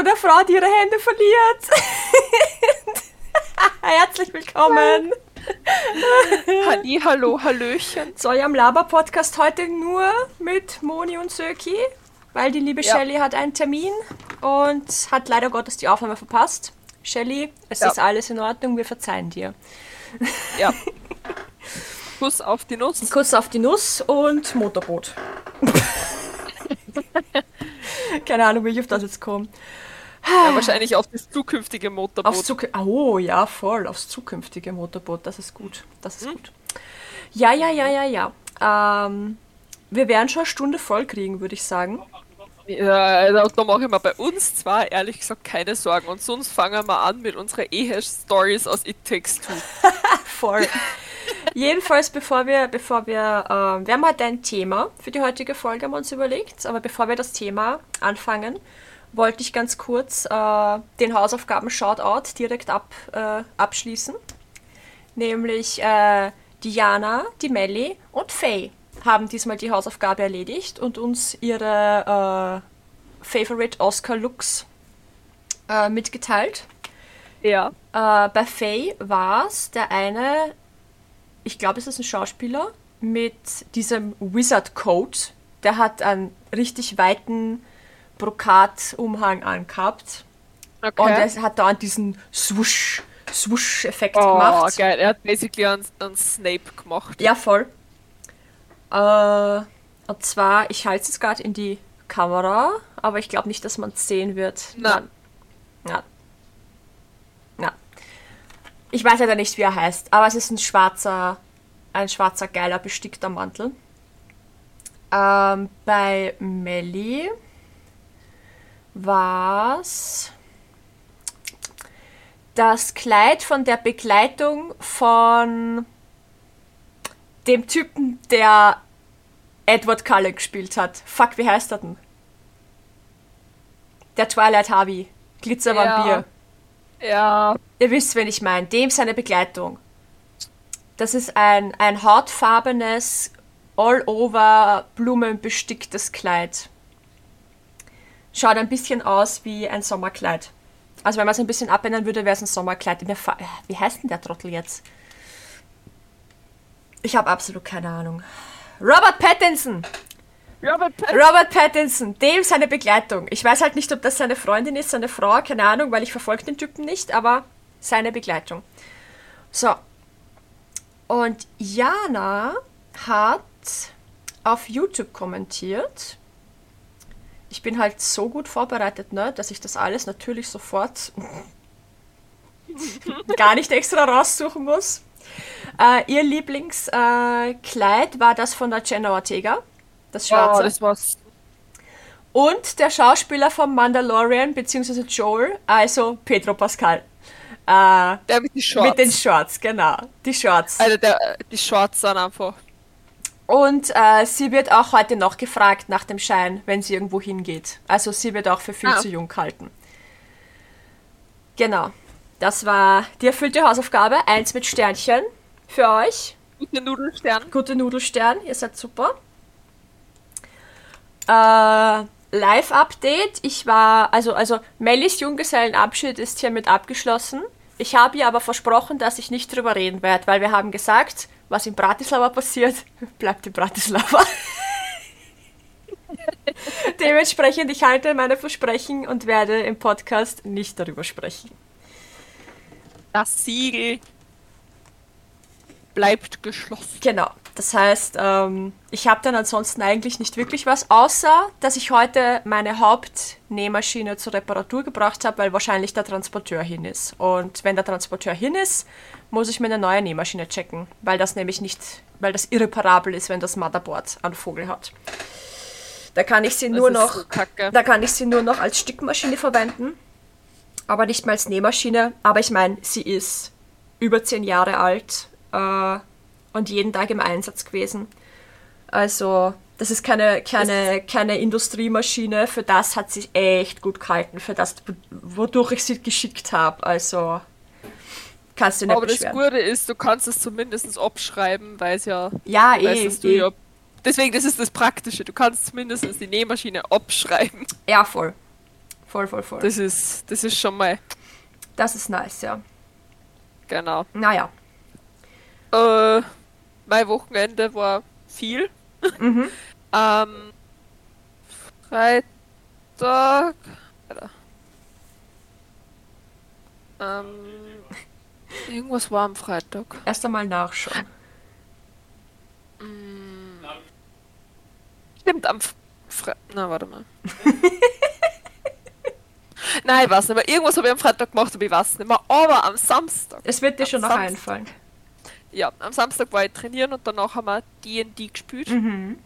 von der Frau, die ihre Hände verliert. Herzlich willkommen. Halli, hallo, hallöchen. So, ja, am Laber-Podcast heute nur mit Moni und Söki, weil die liebe Ja. Shelley hat einen Termin und hat leider Gottes die Aufnahme verpasst. Shelley, es Ja. ist alles in Ordnung, wir verzeihen dir. Ja. Kuss auf die Nuss. Kuss auf die Nuss und Motorboot. Keine Ahnung, wie ich auf das jetzt komme. Ja, wahrscheinlich auf das zukünftige Aufs Motorboot. Zuk oh ja, voll, aufs zukünftige Motorboot. Das ist gut. Das ist gut. Ja, ja, ja, ja, ja. Ähm, wir werden schon eine Stunde voll kriegen, würde ich sagen. Ja, da, da mache ich mir bei uns zwar ehrlich gesagt keine Sorgen. Und sonst fangen wir an mit unseren Ehe-Stories aus It Takes Two. Voll. Jedenfalls, bevor wir, bevor wir, ähm, wir haben heute ein Thema für die heutige Folge, haben wir uns überlegt. Aber bevor wir das Thema anfangen, wollte ich ganz kurz äh, den Hausaufgaben-Shoutout direkt ab, äh, abschließen. Nämlich äh, Diana, die Melli und Faye haben diesmal die Hausaufgabe erledigt und uns ihre äh, Favorite Oscar-Looks äh, mitgeteilt. Ja. Äh, bei Faye war es der eine, ich glaube, es ist ein Schauspieler, mit diesem Wizard-Coat. Der hat einen richtig weiten Brokat-Umhang angehabt. Und Okay. er hat da diesen Swoosh, Swoosh-Effekt Oh, gemacht. geil. Er hat basically einen, einen Snape gemacht. Ja, voll. Äh, und zwar, ich halte es gerade in die Kamera, aber ich glaube nicht, dass man es sehen wird. Nein. Ja. Ja. Ich weiß leider nicht, wie er heißt, aber es ist ein schwarzer, ein schwarzer, geiler, bestickter Mantel. Ähm, bei Melly war's das Kleid von der Begleitung von dem Typen, der Edward Cullen gespielt hat. Fuck, wie heißt er denn? Der Twilight Harvey. Glitzervampir. Ja. Ihr wisst, wen ich meine. Dem seine Begleitung. Das ist ein, ein hautfarbenes, all-over blumenbesticktes Kleid. Schaut ein bisschen aus wie ein Sommerkleid. Also wenn man es ein bisschen abändern würde, wäre es ein Sommerkleid. Fa- Wie heißt denn der Trottel jetzt? Ich habe absolut keine Ahnung. Robert Pattinson! Robert Pat Robert Pattinson, dem seine Begleitung. Ich weiß halt nicht, ob das seine Freundin ist, seine Frau, keine Ahnung, weil ich verfolge den Typen nicht, aber seine Begleitung. So. Und Jana hat auf YouTube kommentiert. Ich bin halt so gut vorbereitet, ne, dass ich das alles natürlich sofort gar nicht extra raussuchen muss. Äh, ihr Lieblingskleid äh, war das von der Jenna Ortega. Das schwarze. Oh, das war's. Und der Schauspieler vom Mandalorian, beziehungsweise Joel, also Pedro Pascal. Äh, Der mit den Shorts. mit den Shorts, genau. Die Shorts. Alter, der, die Shorts sind einfach. Und äh, sie wird auch heute noch gefragt nach dem Schein, wenn sie irgendwo hingeht. Also sie wird auch für viel Ah. zu jung gehalten. Genau. Das war die erfüllte Hausaufgabe. Eins mit Sternchen für euch. Gute Nudelstern. Gute Nudelstern, ihr seid super. Äh, Live-Update. Ich war, also, also Mellis Junggesellenabschied ist hiermit abgeschlossen. Ich habe ihr aber versprochen, dass ich nicht drüber reden werde, weil wir haben gesagt, was in Bratislava passiert, bleibt in Bratislava. Dementsprechend, ich halte meine Versprechen und werde im Podcast nicht darüber sprechen. Das Siegel bleibt geschlossen. Genau. Das heißt, ähm, ich habe dann ansonsten eigentlich nicht wirklich was, außer dass ich heute meine Hauptnähmaschine zur Reparatur gebracht habe, weil wahrscheinlich der Transporteur hin ist. Und wenn der Transporteur hin ist, muss ich mir eine neue Nähmaschine checken, weil das nämlich nicht, weil das irreparabel ist, wenn das Motherboard einen Vogel hat. Da kann ich sie Das nur noch so kacke. da kann ich sie nur noch als Stickmaschine verwenden, aber nicht mal als Nähmaschine. Aber ich meine, sie ist über zehn Jahre alt äh, und jeden Tag im Einsatz gewesen. Also, das ist keine, keine, keine Industriemaschine. Für das hat sie echt gut gehalten, für das, wodurch ich sie geschickt habe. Also, kannst du nicht Aber das beschweren. Gute ist, du kannst es zumindest abschreiben, weil es ja. ja, weißt, eh, du eh. ja. Deswegen, das ist das Praktische. Du kannst zumindest die Nähmaschine abschreiben. Ja, voll. voll, voll, voll. Das ist, das ist schon mal, Das ist nice, ja. genau. Naja. Äh, mein Wochenende war viel. Mhm. Ähm, Freitag. Alter. Ähm, irgendwas war am Freitag. Erst einmal nachschauen. Stimmt, am F- Fre Na, warte mal. Nein, ich weiß nicht mehr. Irgendwas habe ich am Freitag gemacht, aber ich weiß nicht mehr. Aber am Samstag. Es wird dir schon noch Samstag. einfallen. Ja, am Samstag war ich trainieren und danach haben wir D&D gespielt. Mhm.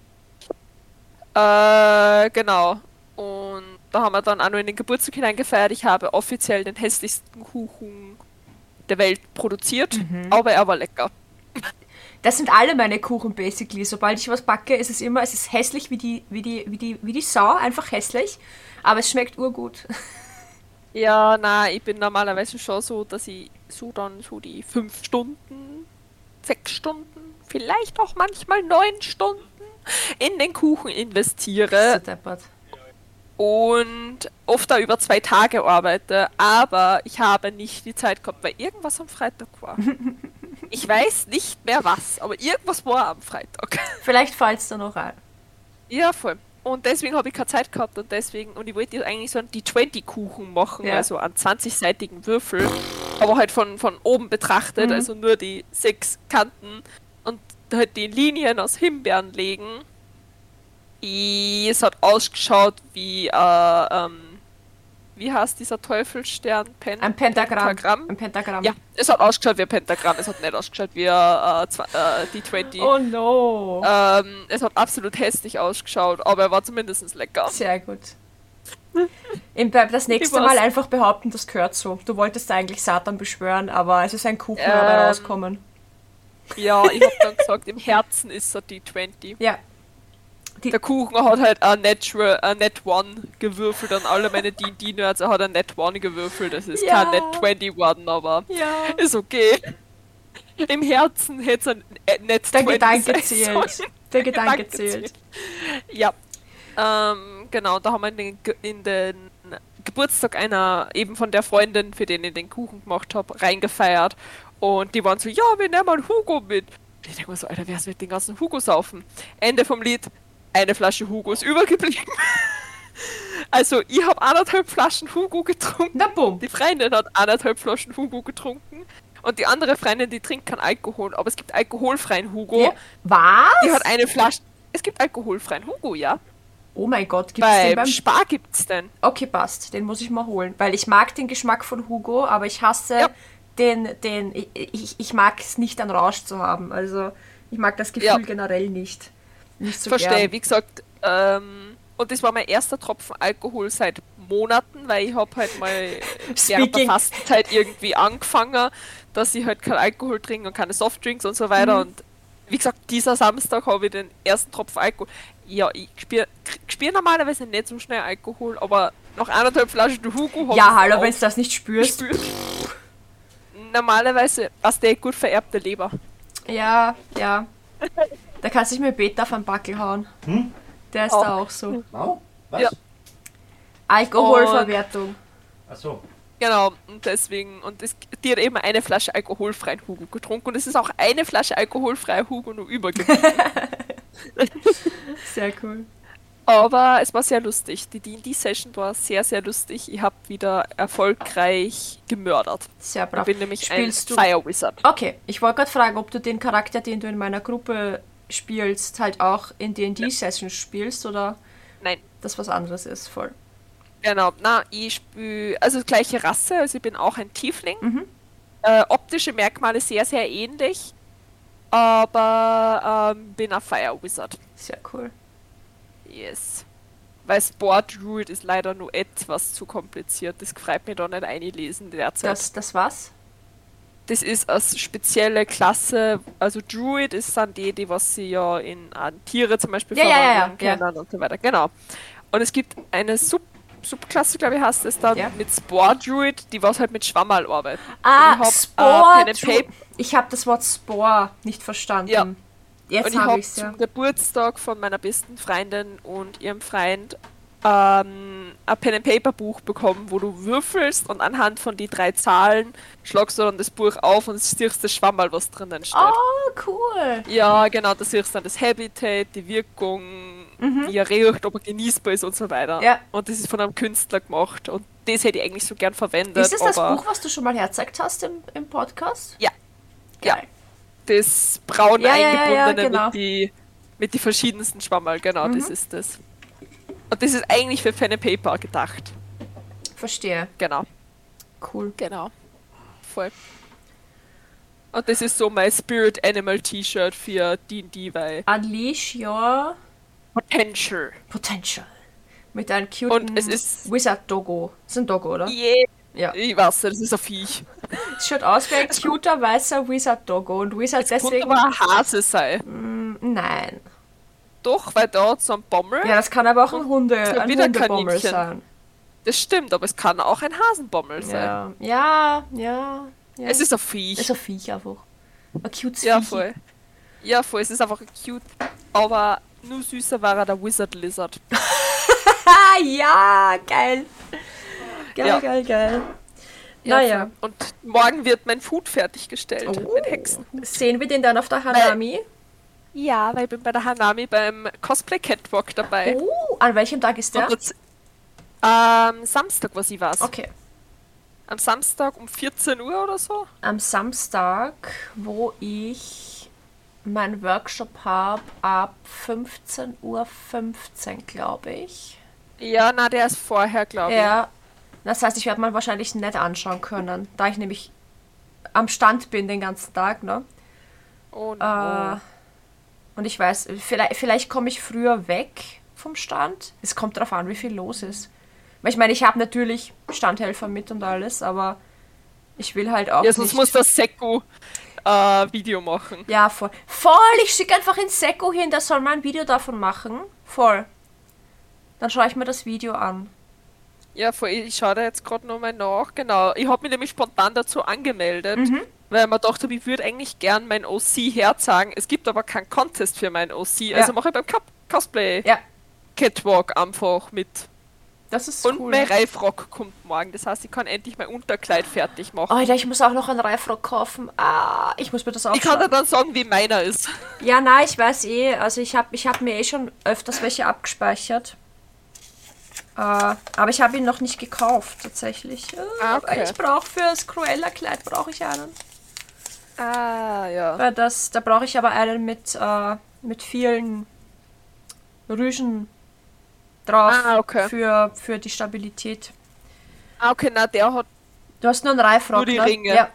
Äh, genau. Und da haben wir dann auch noch in den Geburtstag hineingefeiert. Ich habe offiziell den hässlichsten Kuchen der Welt produziert, aber er war lecker. Das sind alle meine Kuchen basically. Sobald ich was backe, ist es immer, es ist hässlich wie die, wie die, wie die, wie die Sau, einfach hässlich. Aber es schmeckt urgut. Ja, na, ich bin normalerweise schon so, dass ich so dann so die fünf Stunden, sechs Stunden, vielleicht auch manchmal neun Stunden in den Kuchen investiere und oft da über zwei Tage arbeite, aber ich habe nicht die Zeit gehabt, weil irgendwas am Freitag war. Ich weiß nicht mehr was, aber irgendwas war am Freitag. Vielleicht fällt es da noch ein. Ja, voll. Und deswegen habe ich keine Zeit gehabt und deswegen, und ich wollte jetzt eigentlich so einen D20-Kuchen machen, Ja. also einen 20-seitigen Würfel, aber halt von, von oben betrachtet, Mhm. also nur die sechs Kanten und halt die Linien aus Himbeeren legen. Es hat ausgeschaut wie, äh, ähm, wie heißt dieser Teufelsstern? Pen Ein Pentagramm. Pentagramm? Ein Pentagramm. Ja, es hat ausgeschaut wie ein Pentagramm, es hat nicht ausgeschaut wie ein äh, zwei- äh, D20. Oh no. Ähm, es hat absolut hässlich ausgeschaut, aber er war zumindest lecker. Sehr gut. Im, das nächste Mal einfach behaupten, das gehört so. Du wolltest eigentlich Satan beschwören, aber es ist ein Kuchen Ähm. dabei rauskommen. Ja, ich hab dann gesagt, im Herzen ist er D20. Ja. Der Kuchen hat halt ein Natural, ein Net One gewürfelt an alle meine D&D-Nerds. Er hat ein Net One gewürfelt. Das ist Ja. kein Net 20 geworden, aber Ja. ist okay. Im Herzen hätte es ein Net Der 20 Gedanke zählt. sollen. Der Gedanke zählt. Ja. Ähm, genau, da haben wir in den, in den Geburtstag einer, eben von der Freundin, für den ich den Kuchen gemacht habe, reingefeiert. Und die waren so, ja, wir nehmen mal Hugo mit. Ich denke mir so, Alter, wer wird den ganzen Hugo saufen? Ende vom Lied, eine Flasche Hugo ist übergeblieben. also, ich habe anderthalb Flaschen Hugo getrunken. Na bumm. Die Freundin hat anderthalb Flaschen Hugo getrunken. Und die andere Freundin, die trinkt keinen Alkohol, aber es gibt alkoholfreien Hugo. Ja. Was? Die hat eine Flasche. Es gibt alkoholfreien Hugo, ja. Oh mein Gott, gibt's den Beim. Spar gibt's den. Okay, passt. Den muss ich mal holen. Weil ich mag den Geschmack von Hugo, aber ich hasse Ja. den, den... Ich, ich, ich mag es nicht, einen Rausch zu haben. Also, ich mag das Gefühl Ja. generell nicht. Nicht so Verstehe, wie gesagt, ähm, und das war mein erster Tropfen Alkohol seit Monaten, weil ich habe halt mal während der Fastenzeit irgendwie angefangen, dass ich halt kein Alkohol trinke und keine Softdrinks und so weiter. Und wie gesagt, dieser Samstag habe ich den ersten Tropfen Alkohol. Ja, ich spüre spür normalerweise nicht so schnell Alkohol, aber nach eineinhalb Flaschen Hugo habe Ja, hallo, wenn du das nicht spürst. gespürt. Normalerweise hast du gut vererbte Leber. Ja, ja. Da kannst du dich mit Beta auf den Backel hauen. Der ist Oh. da auch so. Wow, was? Ja. Alkoholverwertung. Achso. Genau, und deswegen, und es, die hat eben eine Flasche alkoholfreien Hugo getrunken und es ist auch eine Flasche alkoholfreier Hugo nur übergeblieben. Sehr cool. Aber es war sehr lustig. Die D&D-Session war sehr, sehr lustig. Ich habe wieder erfolgreich gemördert. Sehr Ich brav. bin nämlich Spielst ein du? Fire Wizard. Okay, ich wollte gerade fragen, ob du den Charakter, den du in meiner Gruppe spielst, halt auch in D&D-Sessions spielst oder Nein, das was anderes ist. Voll. genau. Na, ich spiele, also gleiche Rasse, also ich bin auch ein Tiefling. Mhm. Äh, optische Merkmale sehr, sehr ähnlich. Aber ähm, bin ein Fire Wizard. Sehr cool. Yes. Weil Sport Druid ist leider nur etwas zu kompliziert. Das freut mir da nicht einlesen derzeit. Das, Das, das was? Das ist als spezielle Klasse, also Druid ist dann die, die was sie ja in an Tiere zum Beispiel Ja, ja, ja, verwandeln ja, können und so weiter. Genau. Und es gibt eine Sub Subklasse, glaube ich, heißt es dann, mit Spore Druid, die was halt mit Schwammerl arbeiten. Ah, ich hab, äh, Spore. Paper- ich habe das Wort Spore nicht verstanden. Ja. Und Jetzt ich habe habe ich es ja. zum Geburtstag von meiner besten Freundin und ihrem Freund ähm, ein Pen and Paper Buch bekommen, wo du würfelst und anhand von die drei Zahlen schlagst du dann das Buch auf und siehst das Schwammerl, was drinnen steht. Oh, cool. Ja, genau, da siehst du dann das Habitat, die Wirkung, wie er riecht, ob er genießbar ist und so weiter. Ja. Und das ist von einem Künstler gemacht und das hätte ich eigentlich so gern verwendet. Ist das aber Buch, was du schon mal herzeigt hast im, im Podcast? Ja. Ja. Geil. Das braun Ja, ja, ja, ja, eingebundene genau. mit, die, mit die verschiedensten Schwammerl, genau, das Mhm. ist das. Und das ist eigentlich für Pen and Paper gedacht. Verstehe. Genau. Cool. Genau. Voll. Und das ist so mein Spirit Animal T-Shirt für D&D, weil Unleash your Potential. potential. Mit einem cute Und es ist- ein Doggo, oder? Yeah. Ja. Ich weiß das ist ein Viech. Es schaut aus wie ein cuter weißer Wizard-Doggo. Und Wizard Könnte deswegen... aber ein Hase sein. Nein. Doch, weil da hat so ein Bommel. Ja, das kann aber auch ein Hunde, ein Hundebommel sein. Das stimmt, aber es kann auch ein Hasenbommel sein. Ja, ja, ja. ja. Es ist ein Viech. Es ist ein Viech einfach. Ein cutes ja, Viech. voll. Ja, voll. Es ist einfach cute. Aber nur süßer war er der Wizard Lizard. Ja, geil. Geil, Ja. geil, geil. Ja, Naja. Und morgen wird mein Food fertiggestellt. Oh. Mit Hexen. Sehen wir den dann auf der Hanami? Ja, weil ich bin bei der Hanami beim Cosplay Catwalk dabei. Oh, an welchem Tag ist der? Und das- Ähm, Samstag, was ich weiß. Okay. Am Samstag um 14 Uhr oder so. Am Samstag, wo ich meinen Workshop habe, ab 15.15 Uhr, glaube ich. Ja, na, der ist vorher, glaube ich. Ja. Das heißt, ich werde mal wahrscheinlich nicht anschauen können, da ich nämlich am Stand bin den ganzen Tag, ne? Oh, Äh, no. Und ich weiß, vielleicht, vielleicht komme ich früher weg vom Stand. Es kommt darauf an, wie viel los ist. Weil ich meine, ich habe natürlich Standhelfer mit und alles, aber ich will halt auch ja, sonst muss das Sekko äh, Video machen. Ja, voll. Voll, ich schicke einfach ins Sekko hin, der soll mal ein Video davon machen. Voll. Dann schaue ich mir das Video an. Ja, voll, ich schaue da jetzt gerade nochmal nach. Genau, ich habe mich nämlich spontan dazu angemeldet, Mhm. Weil mir dachte, ich würde eigentlich gern mein OC herzeigen. Es gibt aber keinen Contest für mein OC, also mache ich beim Cup Cosplay Ja, Catwalk einfach mit. das ist Und cool. mein Reifrock kommt morgen, das heißt, ich kann endlich mein Unterkleid fertig machen. Alter, ich muss auch noch einen Reifrock kaufen. Ah, ich muss mir das auch ich kann dir dann sagen, wie meiner ist. Ja, nein, ich weiß eh. Also ich habe ich hab mir eh schon öfters welche abgespeichert. Äh, aber ich habe ihn noch nicht gekauft, tatsächlich. Ah, aber okay. Ich brauche für das Cruella-Kleid brauche ich einen. Ah, ja. Weil das, da brauche ich aber einen mit, äh, mit vielen Rüschen drauf Ah, okay. für, für die Stabilität. Ah, okay, na, der hat. Du hast nur einen Reifrock, Nur die ne? Ringe. Ja,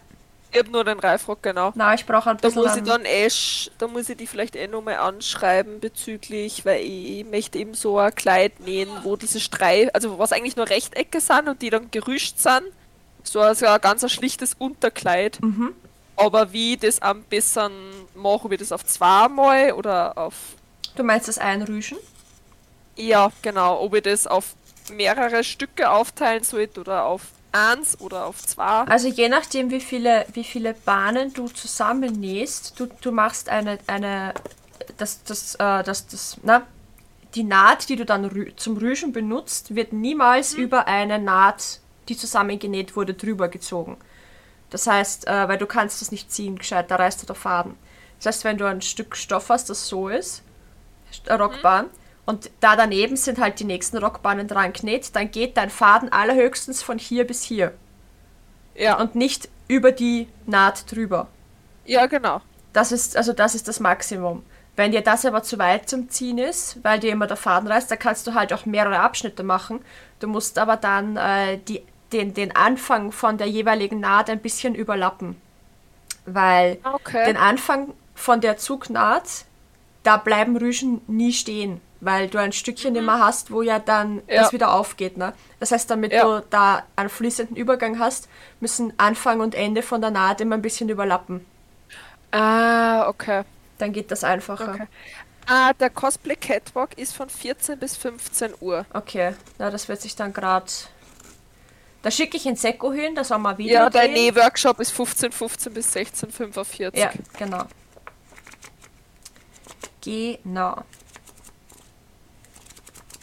Ich hab nur den Reifrock, genau. na, ich brauche ein Da muss ich einen- dann eh, sch- da muss ich die vielleicht eh nochmal anschreiben bezüglich, weil ich möchte eben so ein Kleid nähen, wo diese Streif, also was eigentlich nur Rechtecke sind und die dann gerüscht sind. So also ein ganz ein schlichtes Unterkleid. Mhm. Aber wie ich das am besten mache, ob ich das auf zweimal oder auf, Du meinst das Einrüschen? ja genau, ob ich das auf mehrere Stücke aufteilen sollte oder auf eins oder auf zwei. Also je nachdem, wie viele, wie viele Bahnen du zusammennähst, du, du machst eine, eine das, das, äh, das, das, na, die Naht, die du dann rü zum Rüschen benutzt, wird niemals über eine Naht, die zusammengenäht wurde, drüber gezogen. Das heißt, äh, weil du kannst das nicht ziehen, gescheit, da reißt du der Faden. Das heißt, wenn du ein Stück Stoff hast, das so ist, eine Rockbahn, und da daneben sind halt die nächsten Rockbahnen dran genäht, dann geht dein Faden allerhöchstens von hier bis hier Ja, und nicht über die Naht drüber. ja genau. Das ist, also das ist das Maximum. Wenn dir das aber zu weit zum Ziehen ist, weil dir immer der Faden reißt, dann kannst du halt auch mehrere Abschnitte machen. Du musst aber dann äh, die, den, den Anfang von der jeweiligen Naht ein bisschen überlappen. Weil Okay. den Anfang von der Zugnaht, da bleiben Rüschen nie stehen, weil du ein Stückchen immer hast, wo ja dann Mhm. Ja. das wieder aufgeht. Ne? Das heißt, damit Ja. du da einen fließenden Übergang hast, müssen Anfang und Ende von der Naht immer ein bisschen überlappen. Ah, okay. Dann geht das einfacher. Okay. Ah, der Cosplay Catwalk ist von 14 bis 15 Uhr. Okay, na, das wird sich dann gerade. Da schicke ich in Sekko hin, da soll mal Video Ja, dein. Nähworkshop ist 15.15 bis 16.45. Ja, genau. Genau.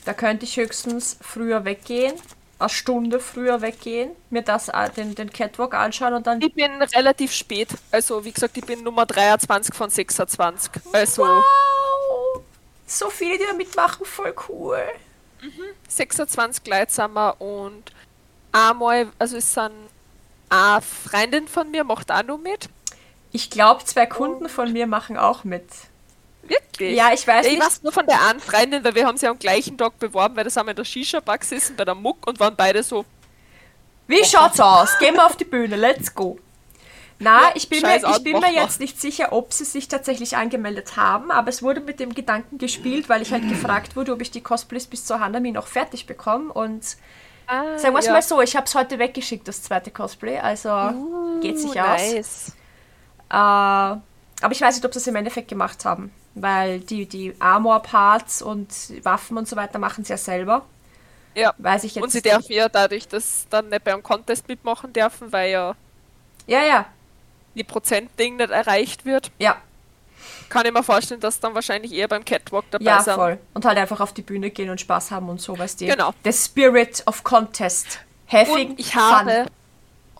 Da könnte ich höchstens früher weggehen, eine Stunde früher weggehen, mir das den, den Catwalk anschauen und dann. Ich bin relativ spät. Also, wie gesagt, ich bin Nummer 23 von 26. Also, Wow! So viele, die da mitmachen, voll cool. 26 Leute sind wir und einmal, also es sind eine Freundin von mir macht auch noch mit. Ich glaube, zwei Kunden von mir machen auch mit. Wirklich? Ja, ich weiß ich nicht. weiß nur von der einen Freundin, weil wir haben sie am gleichen Tag beworben, weil das haben wir in der Shisha-Bar gesessen, bei der Muck und waren beide so, Wie schaut's aus? Gehen wir auf die Bühne, let's go. Na, Ja, ich bin, mir, ich an, bin mir jetzt nicht sicher, ob sie sich tatsächlich angemeldet haben, aber es wurde mit dem Gedanken gespielt, weil ich halt gefragt wurde, ob ich die Cosplays bis zur Hanami noch fertig bekomme. Und ah, sagen wir es ja. mal so, ich habe es heute weggeschickt, das zweite Cosplay, also geht sich Uh, aus. nice. Äh, aber ich weiß nicht, ob sie es im Endeffekt gemacht haben, weil die, die Armor-Parts und Waffen und so weiter machen sie ja selber. Ja. Weiß ich jetzt Und sie dürfen ja dadurch, dass dann nicht beim Contest mitmachen dürfen, weil ja Ja, ja, die Prozentding nicht erreicht wird, ja, kann ich mir vorstellen, dass dann wahrscheinlich eher beim Catwalk dabei ja, sind. voll. Und halt einfach auf die Bühne gehen und Spaß haben und so, weißt du. Genau. The Spirit of Contest. Having Und ich fun. habe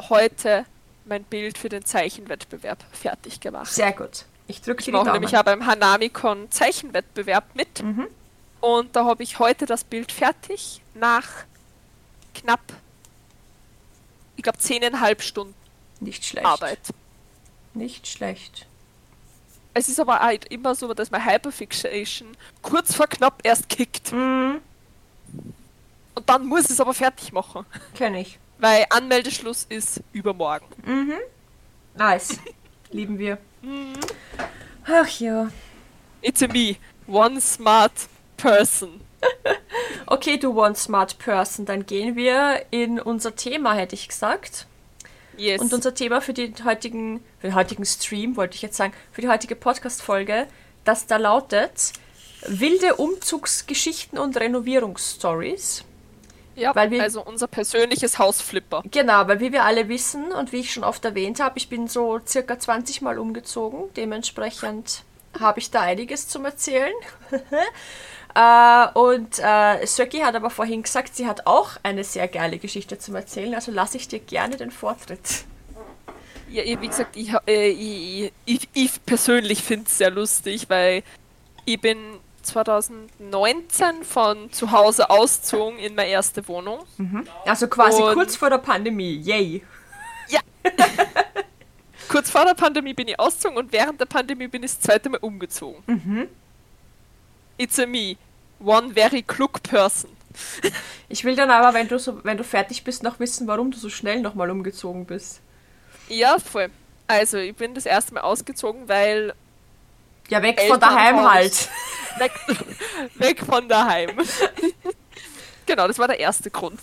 heute mein Bild für den Zeichenwettbewerb fertig gemacht. Sehr gut. Ich drücke Ich dir die mache Daumen. nämlich auch beim Hanamikon Zeichenwettbewerb mit. Mhm. Und da habe ich heute das Bild fertig nach knapp, ich glaube, zehneinhalb Stunden Nicht schlecht. Arbeit. Nicht schlecht. Es ist aber halt immer so, dass mein Hyperfixation kurz vor knapp erst kickt. Mhm. Und dann muss ich es aber fertig machen. Kenn ich. Weil Anmeldeschluss ist übermorgen. Nice. Lieben wir. Mhm. Ach ja. It's a me, one smart person. Okay, du one smart person, dann gehen wir in unser Thema, hätte ich gesagt. Yes. Und unser Thema für, die heutigen, für den heutigen Stream, wollte ich jetzt sagen, für die heutige Podcast-Folge, das da lautet wilde Umzugsgeschichten und Renovierungsstories. ja, weil wir- also unser persönliches Hausflipper. Genau, weil wie wir alle wissen und wie ich schon oft erwähnt habe, ich bin so circa 20 Mal umgezogen. Dementsprechend habe ich da einiges zum Erzählen. äh, und äh, Söki hat aber vorhin gesagt, sie hat auch eine sehr geile Geschichte zum Erzählen. Also lasse ich dir gerne den Vortritt. Ja, wie gesagt, ich, äh, ich, ich, ich persönlich finde es sehr lustig, weil ich bin 2019 von zu Hause ausgezogen in meine erste Wohnung. Also quasi Und- kurz vor der Pandemie. Yay. Kurz vor der Pandemie bin ich ausgezogen und während der Pandemie bin ich das zweite Mal umgezogen. Mhm. It's a me, one very klug person. Ich will dann aber, wenn du, so, wenn du fertig bist, noch wissen, warum du so schnell nochmal umgezogen bist. Ja, voll. Also, ich bin das erste Mal ausgezogen, weil Ja, weg von daheim halt. weg, weg von daheim. genau, das war der erste Grund.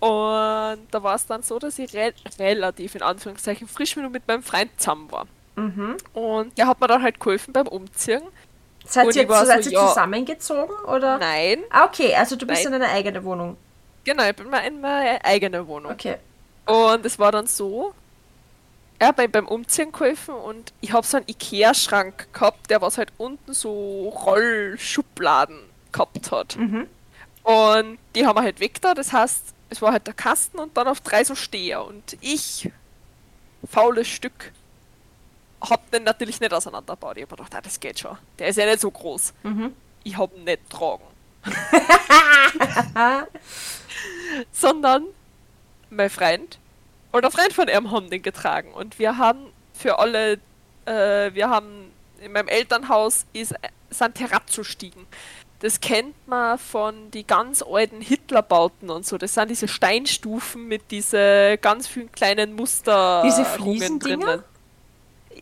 Und da war es dann so, dass ich re relativ in Anführungszeichen frisch mit meinem Freund zusammen war. Mhm. Und der hat mir dann halt geholfen beim Umziehen. Seid Und ihr, war seid so, ihr zusammengezogen? Oder? Nein, Ah, okay, also du bist Nein. in eine eigene Wohnung. genau, ich bin mal in meine eigene Wohnung. Okay. Und es war dann so, er hat mir beim Umziehen geholfen und ich habe so einen Ikea-Schrank gehabt, der was halt unten so Rollschubladen gehabt hat. Mhm. Und die haben wir halt weg da, das heißt, es war halt der Kasten und dann auf drei so Steher. Und ich, faules Stück, hab den natürlich nicht auseinandergebaut. Ich hab mir gedacht, ah, das geht schon. Der ist ja nicht so groß. Mhm. Ich hab ihn nicht getragen. Sondern mein Freund oder Freund von ihm haben den getragen. Und wir haben für alle, äh, wir haben in meinem Elternhaus ist, sind Terrazzo-Stiegen. Das kennt man von die ganz alten Hitlerbauten und so. Das sind diese Steinstufen mit diese ganz vielen kleinen Muster. Diese Fliesendinger?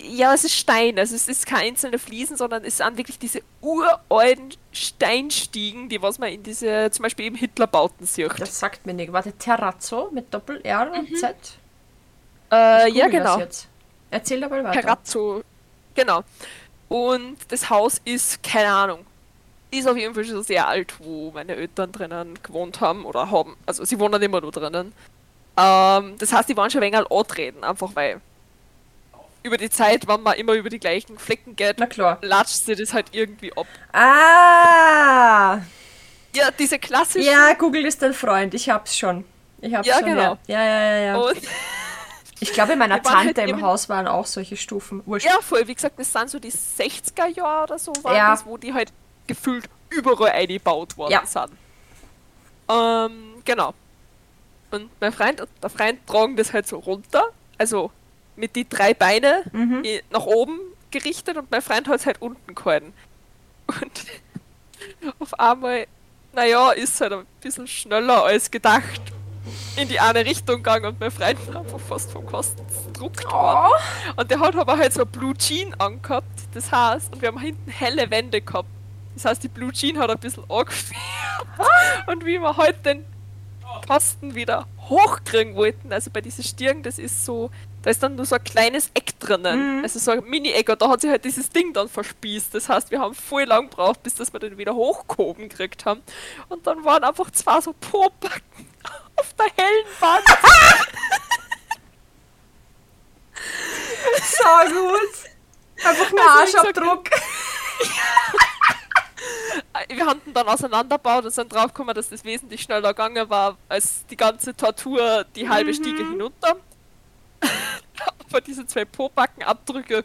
Ja, es ist Stein. Also es ist keine einzelne Fliesen, sondern es sind wirklich diese uralten Steinstiegen, die was man in diese, zum Beispiel eben Hitlerbauten sieht. Das sagt mir nicht. Warte, Terrazzo mit Doppel-R und Z? äh, ja, genau. Erzähl dabei weiter. Terrazzo. Genau. Und das Haus ist, keine Ahnung, ist auf jeden Fall schon sehr alt, wo meine Eltern drinnen gewohnt haben oder haben. Also sie wohnen immer nur drinnen. Ähm, das heißt, die waren schon ein wenig antreten, einfach weil über die Zeit, wenn man immer über die gleichen Flecken geht, Na klar. latscht sie das halt irgendwie ab. Ah! Ja, diese klassischen. Ja, Google ist dein Freund. Ich hab's schon. Ich hab's Ja, schon. genau. Ja, ja, ja, ja. Und Ich glaube, in meiner halt Tante im eben- Haus waren auch solche Stufen. Wurscht. ja, voll, wie gesagt, das sind so die 60er Jahre oder so, waren Ja. das, wo die halt gefühlt überall eingebaut worden Ja. sind. Ähm, genau. Und mein Freund und der Freund tragen das halt so runter, also mit die drei Beine Mhm. nach oben gerichtet und mein Freund hat es halt unten gehalten. Und auf einmal, naja, ist halt ein bisschen schneller als gedacht in die eine Richtung gegangen und mein Freund ist einfach fast vom Kosten gedruckt worden. Oh. Und der hat aber halt so Blue Jean angehabt, das heißt, und wir haben hinten helle Wände gehabt. Das heißt, die Blue Jean hat ein bisschen angefärbt. Und wie wir halt den Posten wieder hochkriegen wollten, also bei diesen Stirn, das ist so, da ist dann nur so ein kleines Eck drinnen, Mhm. also so ein Mini-Eck und da hat sich halt dieses Ding dann verspießt. Das heißt, wir haben voll lang gebraucht, bis dass wir den wieder hochgehoben gekriegt haben. Und dann waren einfach zwei so Pobacken auf der hellen Wand. So gut. Einfach ein Also, Arschabdruck. wir haben ihn dann auseinandergebaut und sind draufgekommen, dass das wesentlich schneller gegangen war als die ganze Tortur die halbe Stiege hinunter. Aber diese zwei Pobackenabdrücke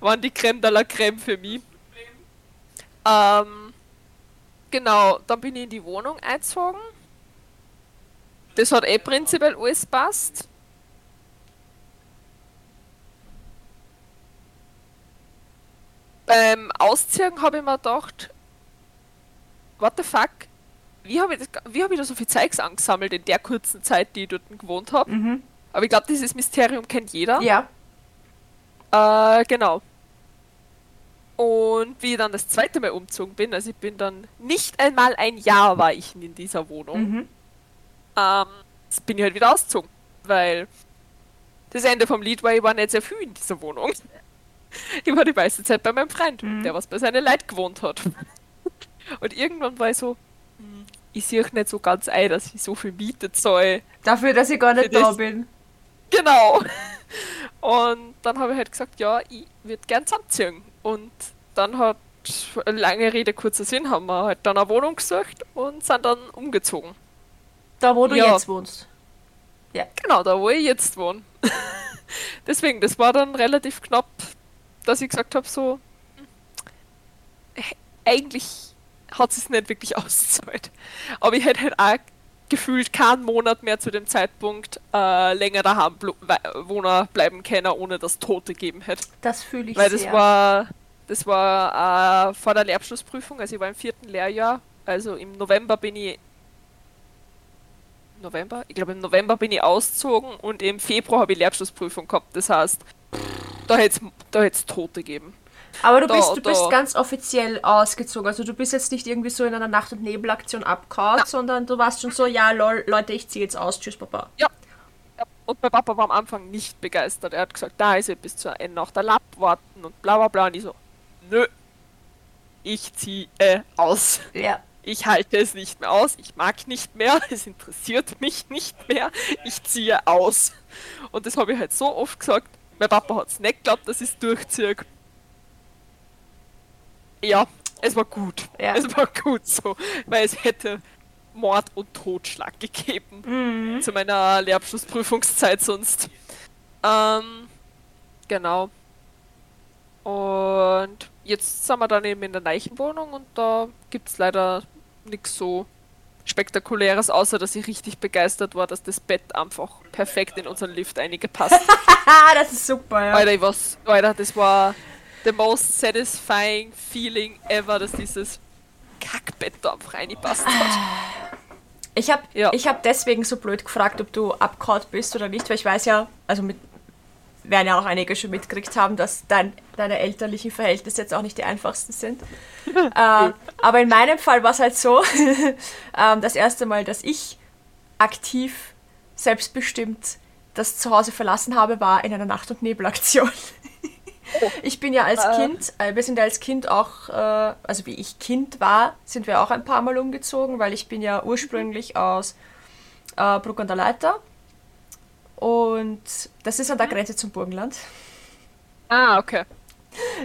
waren die Creme de la Creme für mich. Ähm, genau, dann bin ich in die Wohnung eingezogen. Das hat eh prinzipiell alles passt. Beim Ausziehen habe ich mir gedacht, what the fuck? Wie habe ich, hab ich da so viel Zeugs angesammelt in der kurzen Zeit, die ich dort gewohnt habe? Mhm. Aber ich glaube, dieses Mysterium kennt jeder. Ja. Äh, genau. Und wie ich dann das zweite Mal umgezogen bin, also ich bin dann nicht einmal ein Jahr war ich in dieser Wohnung, Mhm. ähm, jetzt bin ich halt wieder ausgezogen, weil das Ende vom Lied war, ich war nicht sehr viel in dieser Wohnung. Ich war die meiste Zeit bei meinem Freund, Mhm. der was bei seinen Leid gewohnt hat. Und irgendwann war ich so, hm, ich sehe nicht so ganz ein, dass ich so viel Miete zahle. Dafür, dass ich gar nicht da bin. Genau. Und dann habe ich halt gesagt, ja, ich würde gern zusammenziehen. Und dann hat, lange Rede, kurzer Sinn, haben wir halt dann eine Wohnung gesucht und sind dann umgezogen. Da, wo du Ja. jetzt wohnst. Genau, da wo ich jetzt wohne. Deswegen, das war dann relativ knapp, dass ich gesagt habe, so, eigentlich hat es nicht wirklich ausgezahlt. Aber ich hätte halt auch gefühlt keinen Monat mehr zu dem Zeitpunkt äh, länger daheim wohnen bleiben können, ohne dass Tote geben hätte. Das fühle ich Weil das sehr. war, das war äh, vor der Lehrabschlussprüfung, also ich war im vierten Lehrjahr, also im November bin ich November? Ich glaube im November bin ich ausgezogen und im Februar habe ich Lehrabschlussprüfung gehabt. Das heißt, da hätte es da hätt's Tote geben. Aber du Da, bist, du da. bist ganz offiziell ausgezogen. Also du bist jetzt nicht irgendwie so in einer Nacht- und Nebelaktion abgehauen, sondern du warst schon so, ja lol, Leute, ich ziehe jetzt aus. Tschüss, Papa. Ja. Und mein Papa war am Anfang nicht begeistert. Er hat gesagt, da ist er bis zur Ende nach der Lab warten und bla bla bla. Und ich so, nö, ich ziehe aus. Ja. Ich halte es nicht mehr aus, ich mag nicht mehr, es interessiert mich nicht mehr, ich ziehe aus. Und das habe ich halt so oft gesagt. Mein Papa hat es nicht geglaubt, dass ich es durchziehe. Ja, es war gut. Ja. Es war gut so, weil es hätte Mord und Totschlag gegeben Mhm. zu meiner Lehrabschlussprüfungszeit sonst. Ähm, genau. Und jetzt sind wir dann eben in der Neichenwohnung und da gibt es leider nichts so spektakuläres, außer dass ich richtig begeistert war, dass das Bett einfach perfekt in unseren Lift eingepasst hat. Haha, das ist super, ja. Alter, ich was, Alter, das war the most satisfying feeling ever, dass dieses Kackbett da reingepasst hat. Ich habe Ja. ich hab deswegen so blöd gefragt, ob du abgehauen bist oder nicht, weil ich weiß ja, also mit werden ja auch einige schon mitgekriegt haben, dass dein, deine elterlichen Verhältnisse jetzt auch nicht die einfachsten sind. äh, aber in meinem Fall war es halt so, ähm, das erste Mal, dass ich aktiv, selbstbestimmt das Zuhause verlassen habe, war in einer Nacht- und Nebelaktion. Ich bin ja als Äh. Kind, äh, wir sind ja als Kind auch, äh, also wie ich Kind war, sind wir auch ein paar Mal umgezogen, weil ich bin ja ursprünglich aus äh, Bruck an der Leiter und das ist an der Grenze zum Burgenland, Ah, okay.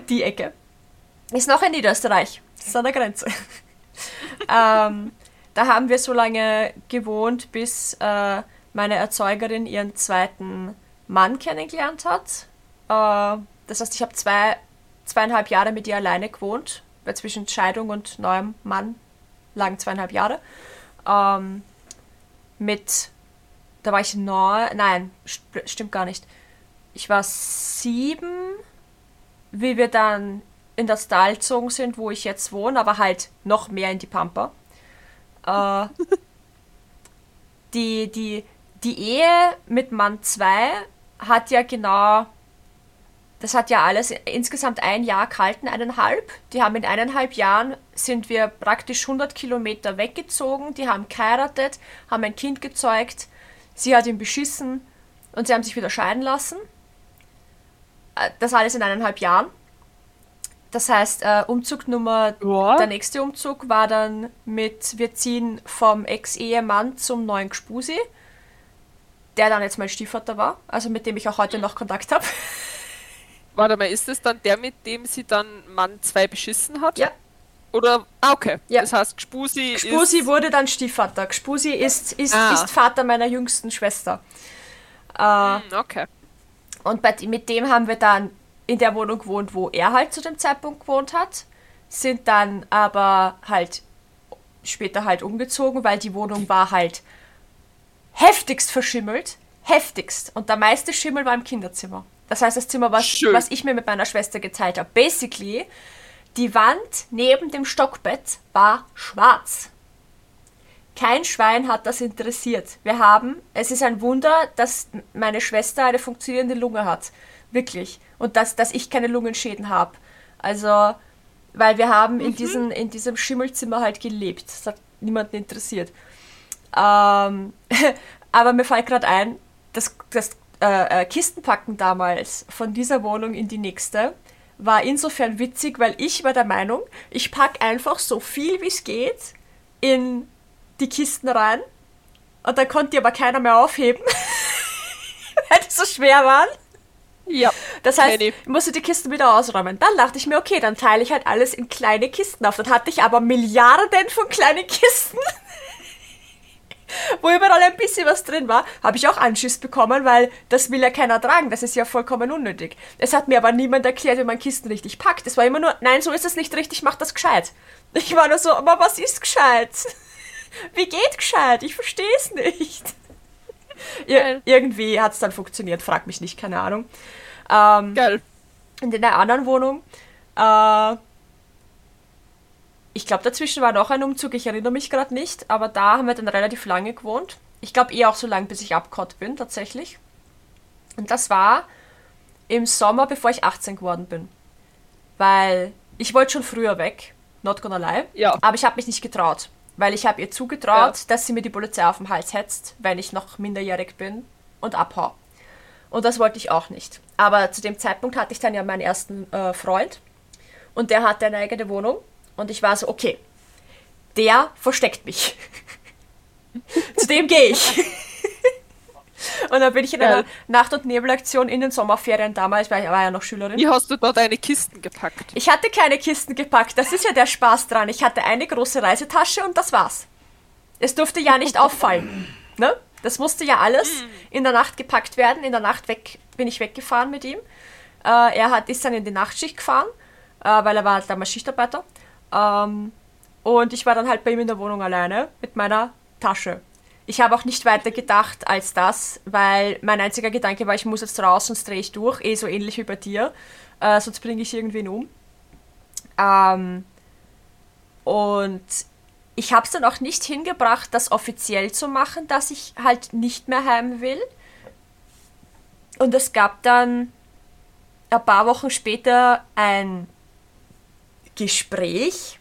die Ecke. Ist noch in Niederösterreich, das ist an der Grenze. ähm, da haben wir so lange gewohnt, bis äh, meine Erzeugerin ihren zweiten Mann kennengelernt hat. Äh, das heißt, ich habe zwei, zweieinhalb Jahre mit ihr alleine gewohnt, weil zwischen Scheidung und neuem Mann lagen zweieinhalb Jahre. Ähm, mit, da war ich neun, nein, st stimmt gar nicht. Ich war sieben, wie wir dann in das Tal gezogen sind, wo ich jetzt wohne, aber halt noch mehr in die Pampa. Äh, die, die, die Ehe mit Mann 2 hat ja genau, das hat ja alles insgesamt ein Jahr gehalten, eineinhalb. Die haben in eineinhalb Jahren sind wir praktisch 100 Kilometer weggezogen, die haben geheiratet, haben ein Kind gezeugt, sie hat ihn beschissen und sie haben sich wieder scheiden lassen. Äh, das alles in eineinhalb Jahren. Das heißt, äh, Umzug Nummer, Ja. der nächste Umzug war dann mit, wir ziehen vom Ex-Ehemann zum neuen Gspusi, der dann jetzt mein Stiefvater war, also mit dem ich auch heute noch Kontakt habe. Warte mal, ist das dann der, mit dem sie dann Mann 2 beschissen hat? Ja. Oder, ah, okay. Ja. Das heißt, Gspusi, Gspusi ist... wurde dann Stiefvater. Gspusi ist, ist, Ah. ist Vater meiner jüngsten Schwester. Äh, Hm, okay. Und bei, mit dem haben wir dann in der Wohnung gewohnt, wo er halt zu dem Zeitpunkt gewohnt hat, sind dann aber halt später halt umgezogen, weil die Wohnung war halt heftigst verschimmelt. Heftigst. Und der meiste Schimmel war im Kinderzimmer. Das heißt, das Zimmer, was, Schön. was ich mir mit meiner Schwester geteilt habe. Basically, die Wand neben dem Stockbett war schwarz. Kein Schwein hat das interessiert. Wir haben, es ist ein Wunder, dass meine Schwester eine funktionierende Lunge hat. Wirklich. Und dass, dass ich keine Lungenschäden habe. Also, weil wir haben in, diesen, in diesem Schimmelzimmer halt gelebt. Das hat niemanden interessiert. Ähm, aber mir fällt gerade ein, das, das äh, äh, Kistenpacken damals von dieser Wohnung in die nächste war insofern witzig, weil ich war der Meinung, ich packe einfach so viel wie es geht in die Kisten rein und dann konnte die aber keiner mehr aufheben, weil die so schwer waren. Ja. Das heißt, ich musste die Kisten wieder ausräumen. Dann dachte ich mir, okay, dann teile ich halt alles in kleine Kisten auf. Dann hatte ich aber Milliarden von kleinen Kisten, wo überall ein bisschen was drin war. Habe ich auch Anschiss bekommen, weil das will ja keiner tragen. Das ist ja vollkommen unnötig. Es hat mir aber niemand erklärt, wie man Kisten richtig packt. Es war immer nur, nein, so ist es nicht richtig, mach das gescheit. Ich war nur so, aber was ist gescheit? Wie geht gescheit? Ich verstehe es nicht. Ir irgendwie hat es dann funktioniert, frag mich nicht, keine Ahnung. Ähm, Geil. in der anderen Wohnung, äh, ich glaube, dazwischen war noch ein Umzug, ich erinnere mich gerade nicht, aber da haben wir dann relativ lange gewohnt. Ich glaube eh auch so lange, bis ich abgehauen bin, tatsächlich. Und das war im Sommer, bevor ich 18 geworden bin. Weil ich wollte schon früher weg, not gonna lie. Ja. Aber ich habe mich nicht getraut. Weil ich habe ihr zugetraut, Ja. dass sie mir die Polizei auf den Hals hetzt, wenn ich noch minderjährig bin und abhau. Und das wollte ich auch nicht. Aber zu dem Zeitpunkt hatte ich dann ja meinen ersten äh, Freund und der hatte eine eigene Wohnung und ich war so, okay, der versteckt mich. zu dem gehe ich. und dann bin ich in einer. Nacht- und Nebelaktion in den Sommerferien damals, weil ich war ja noch Schülerin. Wie hast du da deine Kisten gepackt? Ich hatte keine Kisten gepackt, das ist ja der Spaß dran. Ich hatte eine große Reisetasche und das war's. Es durfte ja nicht auffallen. Ne? Das musste ja alles in der Nacht gepackt werden. In der Nacht weg, bin ich weggefahren mit ihm. Äh, er hat, ist dann in die Nachtschicht gefahren, äh, weil er war halt damals Schichtarbeiter. Ähm, und ich war dann halt bei ihm in der Wohnung alleine mit meiner Tasche. Ich habe auch nicht weiter gedacht als das, weil mein einziger Gedanke war, ich muss jetzt raus, sonst drehe ich durch. Eh so ähnlich wie bei dir. Äh, sonst bringe ich irgendwen um. Ähm, und ich habe es dann auch nicht hingebracht, das offiziell zu machen, dass ich halt nicht mehr heim will. Und es gab dann ein paar Wochen später ein Gespräch,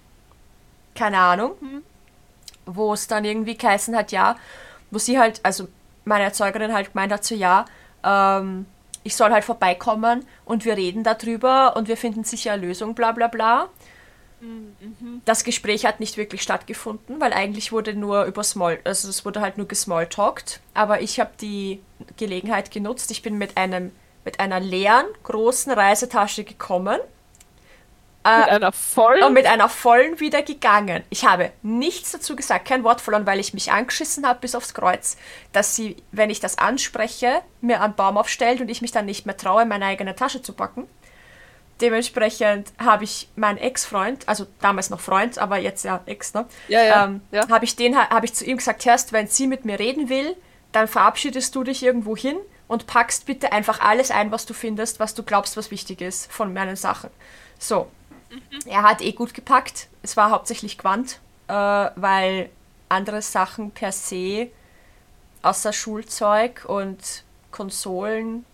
keine Ahnung, wo es dann irgendwie geheißen hat, ja, wo sie halt, also meine Erzeugerin halt gemeint hat, so ja, ähm, ich soll halt vorbeikommen und wir reden darüber und wir finden sicher eine Lösung, bla bla bla. Das Gespräch hat nicht wirklich stattgefunden, weil eigentlich wurde nur über Small, also es wurde halt nur gesmalltalkt. Aber ich habe die Gelegenheit genutzt. Ich bin mit einem mit einer leeren großen Reisetasche gekommen mit einer vollen? Und mit einer vollen wieder gegangen. Ich habe nichts dazu gesagt, kein Wort verloren, weil ich mich angeschissen habe bis aufs Kreuz, dass sie, wenn ich das anspreche, mir einen Baum aufstellt und ich mich dann nicht mehr traue, meine eigene Tasche zu packen. Dementsprechend habe ich meinen Ex-Freund, also damals noch Freund, aber jetzt ja Ex, ne? Ja, ja. Ähm, ja. Habe ich, hab ich zu ihm gesagt, Herst, wenn sie mit mir reden will, dann verabschiedest du dich irgendwo hin und packst bitte einfach alles ein, was du findest, was du glaubst, was wichtig ist von meinen Sachen. So. Mhm. Er hat eh gut gepackt. Es war hauptsächlich Quant, äh, weil andere Sachen per se außer Schulzeug und Konsolen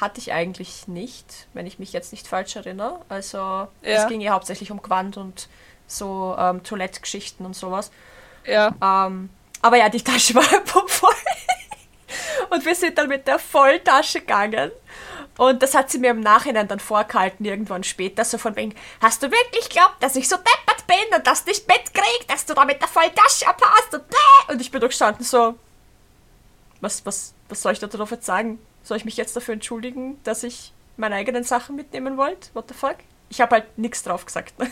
hatte ich eigentlich nicht, wenn ich mich jetzt nicht falsch erinnere. Also ja. es ging ja hauptsächlich um Quant und so ähm, Toilettgeschichten und sowas. Ja. Ähm, aber ja, die Tasche war voll. Und wir sind dann mit der Volltasche gegangen. Und das hat sie mir im Nachhinein dann vorgehalten, irgendwann später, so von wegen, hast du wirklich glaubt, dass ich so deppert bin und dass nicht mitkrieg, dass du da mit der Volltasche abhast und bäh? Und ich bin doch gestanden so, was, was, was soll ich da drauf jetzt sagen? Soll ich mich jetzt dafür entschuldigen, dass ich meine eigenen Sachen mitnehmen wollte? What the fuck? Ich habe halt nichts drauf gesagt.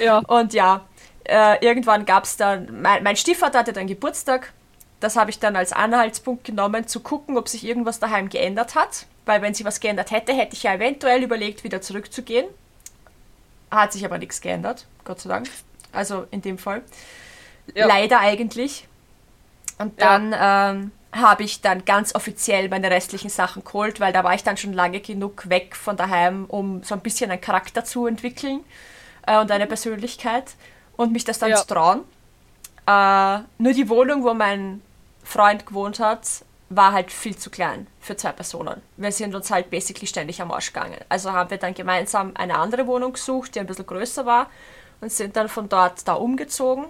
Ja. Und ja, äh, irgendwann gab es dann, mein, mein Stiefvater hatte dann Geburtstag das habe ich dann als Anhaltspunkt genommen, zu gucken, ob sich irgendwas daheim geändert hat. Weil wenn sich was geändert hätte, hätte ich ja eventuell überlegt, wieder zurückzugehen. Hat sich aber nichts geändert, Gott sei Dank. Also in dem Fall. Ja. Leider eigentlich. Und dann ja. ähm, habe ich dann ganz offiziell meine restlichen Sachen geholt, weil da war ich dann schon lange genug weg von daheim, um so ein bisschen einen Charakter zu entwickeln äh, und eine Persönlichkeit und mich das dann ja. zu trauen. Äh, nur die Wohnung, wo mein Freund gewohnt hat, war halt viel zu klein für zwei Personen. Wir sind uns halt basically ständig am Arsch gegangen. Also haben wir dann gemeinsam eine andere Wohnung gesucht, die ein bisschen größer war und sind dann von dort da umgezogen.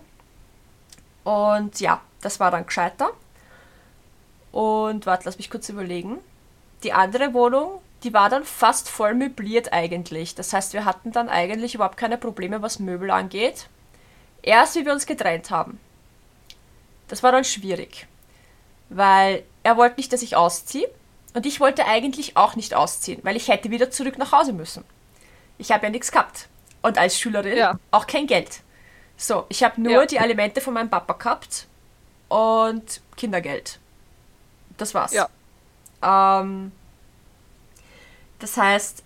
Und ja, das war dann gescheiter. Und warte, lass mich kurz überlegen. Die andere Wohnung, die war dann fast voll möbliert eigentlich. Das heißt, wir hatten dann eigentlich überhaupt keine Probleme, was Möbel angeht. Erst wie wir uns getrennt haben. Das war dann schwierig weil er wollte nicht, dass ich ausziehe und ich wollte eigentlich auch nicht ausziehen, weil ich hätte wieder zurück nach Hause müssen. Ich habe ja nichts gehabt und als Schülerin ja. auch kein Geld. So, ich habe nur ja. die Alimente von meinem Papa gehabt und Kindergeld. Das war's. Ja. Ähm, das heißt,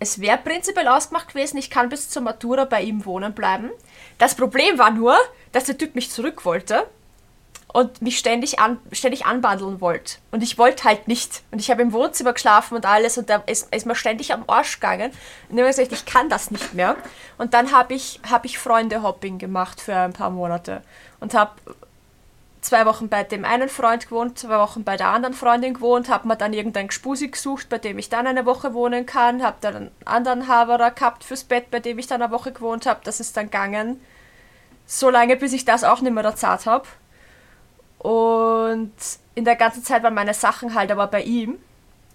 es wäre prinzipiell ausgemacht gewesen, ich kann bis zur Matura bei ihm wohnen bleiben. Das Problem war nur, dass der Typ mich zurück wollte und mich ständig, an, ständig anbandeln wollte. Und ich wollte halt nicht. Und ich habe im Wohnzimmer geschlafen und alles und da ist, ist mir ständig am Arsch gegangen. Und ich habe gesagt, ich kann das nicht mehr. Und dann habe ich, hab ich Freunde-Hopping gemacht für ein paar Monate und habe zwei Wochen bei dem einen Freund gewohnt, zwei Wochen bei der anderen Freundin gewohnt, habe mir dann irgendein Gspusi gesucht, bei dem ich dann eine Woche wohnen kann, habe dann einen anderen Haberer gehabt fürs Bett, bei dem ich dann eine Woche gewohnt habe. Das ist dann gegangen. So lange, bis ich das auch nicht mehr erzahlt habe. Und in der ganzen Zeit waren meine Sachen halt aber bei ihm,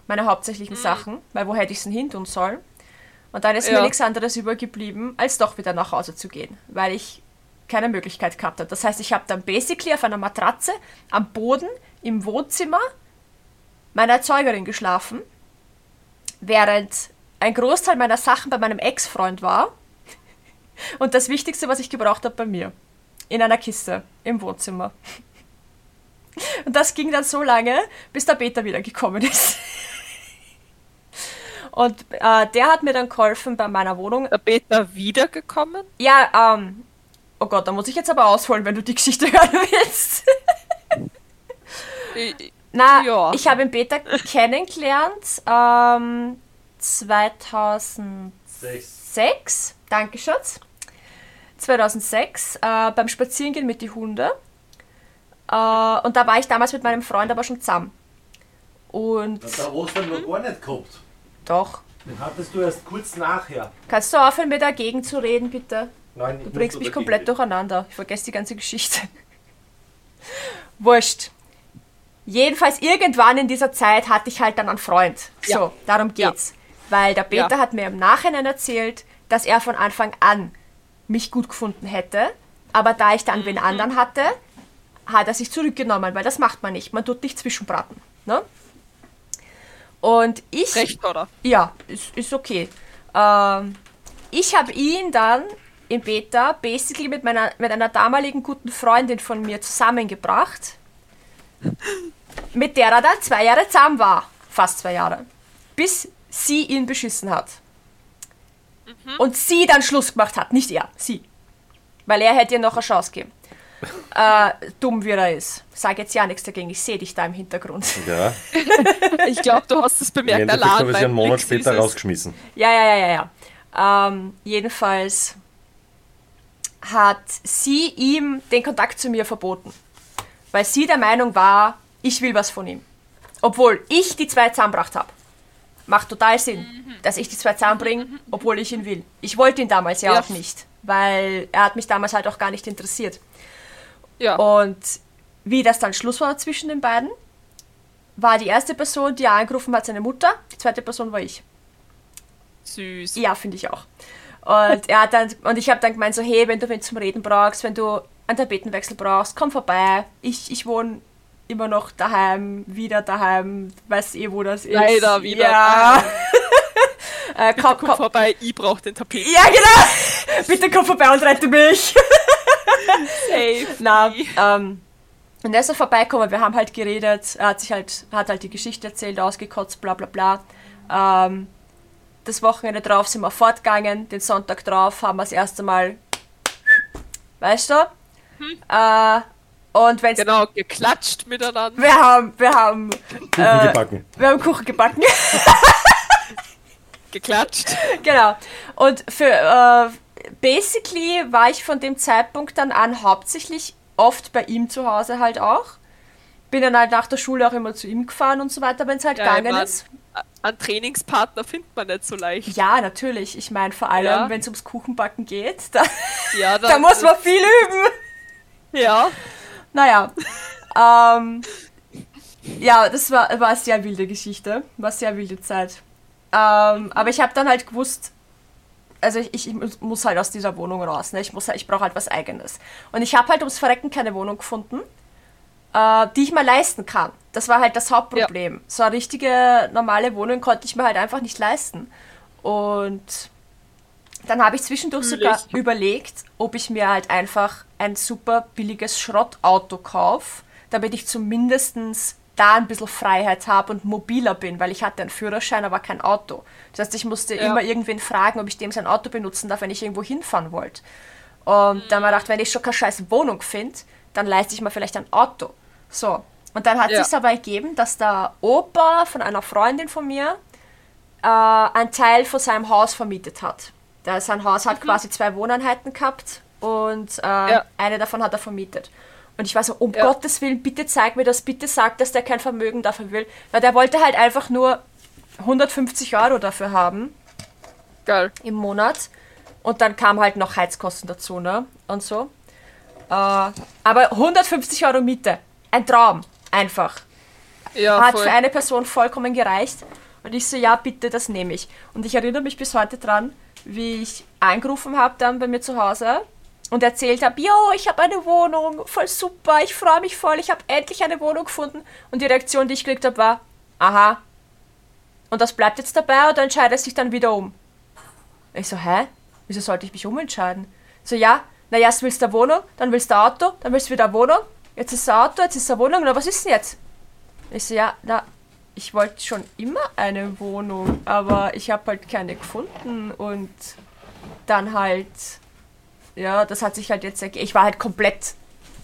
meine hauptsächlichen mhm. Sachen, weil wo hätte ich es denn hin tun sollen? Und dann ist ja. mir nichts anderes übergeblieben, als doch wieder nach Hause zu gehen, weil ich keine Möglichkeit gehabt habe. Das heißt, ich habe dann basically auf einer Matratze am Boden im Wohnzimmer meiner Erzeugerin geschlafen, während ein Großteil meiner Sachen bei meinem Ex-Freund war und das Wichtigste, was ich gebraucht habe, bei mir. In einer Kiste im Wohnzimmer. Und das ging dann so lange, bis der Peter wieder gekommen ist. Und äh, der hat mir dann geholfen bei meiner Wohnung. Der Peter wiedergekommen? Ja, ähm. Oh Gott, da muss ich jetzt aber ausholen, wenn du die Geschichte hören willst. Na, ja. ich habe ihn Peter kennengelernt ähm, 2006. Danke, Schatz. 2006 äh, beim Spazierengehen mit den Hunden. Äh, und da war ich damals mit meinem Freund aber schon zusammen. Und. Das hat Ostern noch gar nicht gehabt. Doch. Den hattest du erst kurz nachher. Kannst du aufhören, mir dagegen zu reden, bitte? Nein, du bringst mich komplett reden. durcheinander. Ich vergesse die ganze Geschichte. Wurscht. Jedenfalls irgendwann in dieser Zeit hatte ich halt dann einen Freund. Ja. So, darum geht's. Ja. Weil der Peter ja. hat mir im Nachhinein erzählt, dass er von Anfang an mich gut gefunden hätte. Aber da ich dann mhm. wen anderen hatte, hat er sich zurückgenommen, weil das macht man nicht. Man tut nicht zwischenbraten. Ne? Und ich. Recht, oder? Ja, ist, ist okay. Ähm, ich habe ihn dann im Beta basically mit, meiner, mit einer damaligen guten Freundin von mir zusammengebracht, mit der er dann zwei Jahre zusammen war. Fast zwei Jahre. Bis sie ihn beschissen hat. Und sie dann Schluss gemacht hat, nicht er, sie. Weil er hätte ihr noch eine Chance gegeben. Äh, dumm wie er ist. Sag jetzt ja nichts dagegen, ich sehe dich da im Hintergrund. Ja, Ich glaube, du hast es im bemerkt. Endeffekt allein habe ich sie einen Monat später rausgeschmissen. Ja, ja, ja, ja, ja. Ähm, jedenfalls hat sie ihm den Kontakt zu mir verboten. Weil sie der Meinung war, ich will was von ihm. Obwohl ich die zwei zusammengebracht habe. Macht total Sinn, dass ich die zwei zusammenbringe, obwohl ich ihn will. Ich wollte ihn damals ja, Ja. auch nicht, weil er hat mich damals halt auch gar nicht interessiert. Ja, Und wie das dann Schluss war zwischen den beiden, war die erste Person, die er angerufen hat, seine Mutter, die zweite Person war ich. süß. Ja, finde ich auch. Und er hat dann, und ich habe dann gemeint so, hey, wenn du wen zum Reden brauchst, wenn du einen Tapetenwechsel brauchst, komm vorbei. Ich, ich wohne immer noch daheim, wieder daheim, weiß eh, wo das ist. Leider wieder Ja. äh, komm, Komm komm. vorbei, ich brauche den Tapeten. Ja, genau. Bitte komm vorbei und rette mich. Safe. Na, ähm, und er ist so vorbeigekommen, wir haben halt geredet, er hat sich halt, hat halt die Geschichte erzählt, ausgekotzt, bla bla bla. Ähm, das Wochenende drauf sind wir fortgegangen, den Sonntag drauf haben wir das erste Mal, weißt du? Äh, und wenn's, Genau, geklatscht miteinander. wir haben, wir haben, Kuchen Äh, gebacken. wir haben Kuchen gebacken. Geklatscht. genau. Und für äh, basically war ich von dem Zeitpunkt dann an hauptsächlich oft bei ihm zu Hause halt auch. Bin dann halt nach der Schule auch immer zu ihm gefahren und so weiter, wenn es halt Ja, gegangen ist. Einen Trainingspartner findet man nicht so leicht. Ja, natürlich. Ich meine, vor allem, Ja. wenn es ums Kuchenbacken geht, da, Ja, da muss man viel üben. Ja, Naja. ähm, ja, das war, war eine sehr wilde Geschichte. War eine sehr wilde Zeit. Ähm, aber ich habe dann halt gewusst, also ich, ich muss- halt aus dieser Wohnung raus. Ne? Ich, muss halt- ich brauche halt was Eigenes. Und ich habe halt ums Verrecken keine Wohnung gefunden, äh, die ich mir leisten kann. Das war halt das Hauptproblem. So eine richtige normale Wohnung konnte ich mir halt einfach nicht leisten. Und dann habe ich zwischendurch Fühl sogar überlegt, ob ich mir halt einfach ein super billiges Schrottauto kaufe, damit ich zumindestens da ein bisschen Freiheit habe und mobiler bin, weil ich hatte einen Führerschein, aber kein Auto. Das heißt, ich musste Ja. immer irgendwen fragen, ob ich dem sein Auto benutzen darf, wenn ich irgendwo hinfahren wollte. Und dann habe ich gedacht, wenn ich schon keine scheiß Wohnung finde, dann leiste ich mir vielleicht ein Auto. So. Und dann hat Ja. sich aber ergeben, dass der Opa von einer Freundin von mir äh, einen Teil von seinem Haus vermietet hat. Sein Haus hat quasi zwei Wohneinheiten gehabt und äh, Mhm. Ja. eine davon hat er vermietet. Und ich war so, um Ja. Gottes Willen, bitte zeig mir das, bitte sag, dass der kein Vermögen dafür will. Weil der wollte halt einfach nur 150 Euro dafür haben geil. im Monat. Und dann kam halt noch Heizkosten dazu, ne? Und so. Äh, aber 150 Euro Miete. Ein Traum. Einfach. Ja, Hat voll. für eine Person vollkommen gereicht. Und ich so, ja, bitte, das nehme ich. Und ich erinnere mich bis heute dran, wie ich angerufen habe dann bei mir zu Hause und erzählt habe, yo, ich habe eine Wohnung, voll super, ich freue mich voll, ich habe endlich eine Wohnung gefunden. Und die Reaktion, die ich gekriegt habe, war, aha. Und das bleibt jetzt dabei oder entscheidet sich dann wieder um? Ich so, hä? Wieso sollte ich mich umentscheiden? So, ja, na erst willst du eine Wohnung, dann willst du ein Auto, dann willst du wieder eine Wohnung, jetzt ist ein Auto, jetzt ist eine Wohnung, na was ist denn jetzt? Ich so, ja, na, ich wollte schon immer eine Wohnung, aber ich habe halt keine gefunden und dann halt, ja, das hat sich halt jetzt ergeben. Ich war halt komplett,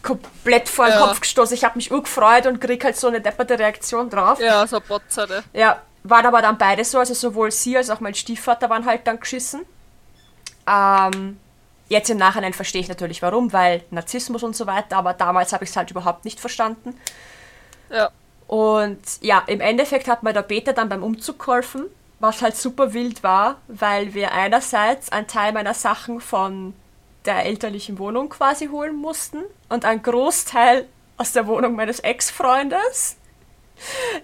komplett vor den Ja. Kopf gestoßen. Ich habe mich urgefreut und krieg halt so eine depperte Reaktion drauf. Ja, so Botzerte. Ja, waren aber dann beide so, also sowohl sie als auch mein Stiefvater waren halt dann geschissen. Ähm, jetzt im Nachhinein verstehe ich natürlich warum, weil Narzissmus und so weiter, aber damals habe ich es halt überhaupt nicht verstanden. Ja. Und ja, im Endeffekt hat mir der Peter dann beim Umzug geholfen, was halt super wild war, weil wir einerseits einen Teil meiner Sachen von der elterlichen Wohnung quasi holen mussten und einen Großteil aus der Wohnung meines Ex-Freundes,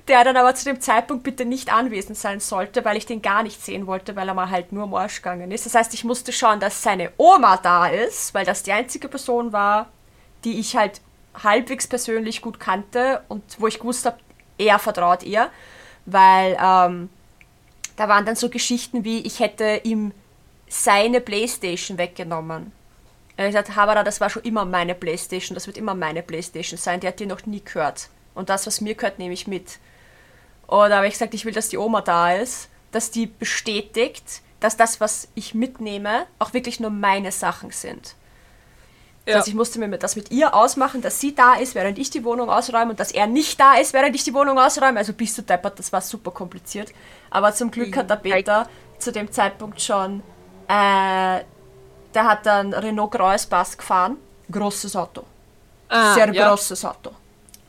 der dann aber zu dem Zeitpunkt bitte nicht anwesend sein sollte, weil ich den gar nicht sehen wollte, weil er mal halt nur am Arsch gegangen ist. Das heißt, ich musste schauen, dass seine Oma da ist, weil das die einzige Person war, die ich halt halbwegs persönlich gut kannte und wo ich gewusst habe, er vertraut ihr, weil ähm, da waren dann so Geschichten wie, ich hätte ihm seine Playstation weggenommen. Er hat gesagt, Habara, das war schon immer meine Playstation, das wird immer meine Playstation sein, die hat dir noch nie gehört. Und das, was mir gehört, nehme ich mit. Und da habe ich gesagt, ich will, dass die Oma da ist, dass die bestätigt, dass das, was ich mitnehme, auch wirklich nur meine Sachen sind. Ja. Also ich musste mir das mit ihr ausmachen, dass sie da ist, während ich die Wohnung ausräume und dass er nicht da ist, während ich die Wohnung ausräume. Also bist du deppert, das war super kompliziert. Aber zum Glück hat der Peter zu dem Zeitpunkt schon, äh, der hat dann Renault Graues Bass gefahren. Großes Auto. Ah, sehr ja. großes Auto.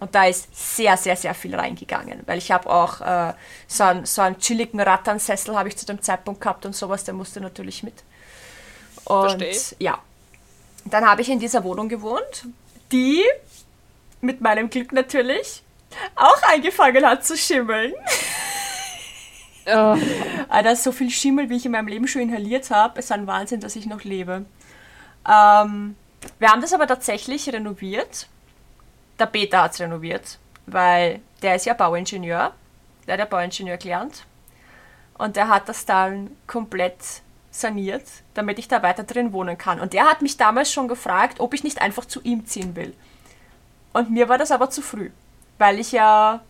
Und da ist sehr, sehr, sehr viel reingegangen. Weil ich habe auch äh, so, einen, so einen chilligen Ratternsessel habe ich zu dem Zeitpunkt gehabt und sowas, der musste natürlich mit. Und Versteh. ja. Dann habe ich in dieser Wohnung gewohnt, die mit meinem Glück natürlich auch angefangen hat zu schimmeln. Ja. Alter, so viel Schimmel, wie ich in meinem Leben schon inhaliert habe, ist ein Wahnsinn, dass ich noch lebe. Ähm, wir haben das aber tatsächlich renoviert. Der Peter hat es renoviert, weil der ist ja Bauingenieur. Der hat ja Bauingenieur gelernt. Und der hat das dann komplett saniert, damit ich da weiter drin wohnen kann. Und der hat mich damals schon gefragt, ob ich nicht einfach zu ihm ziehen will. Und mir war das aber zu früh, weil ich ja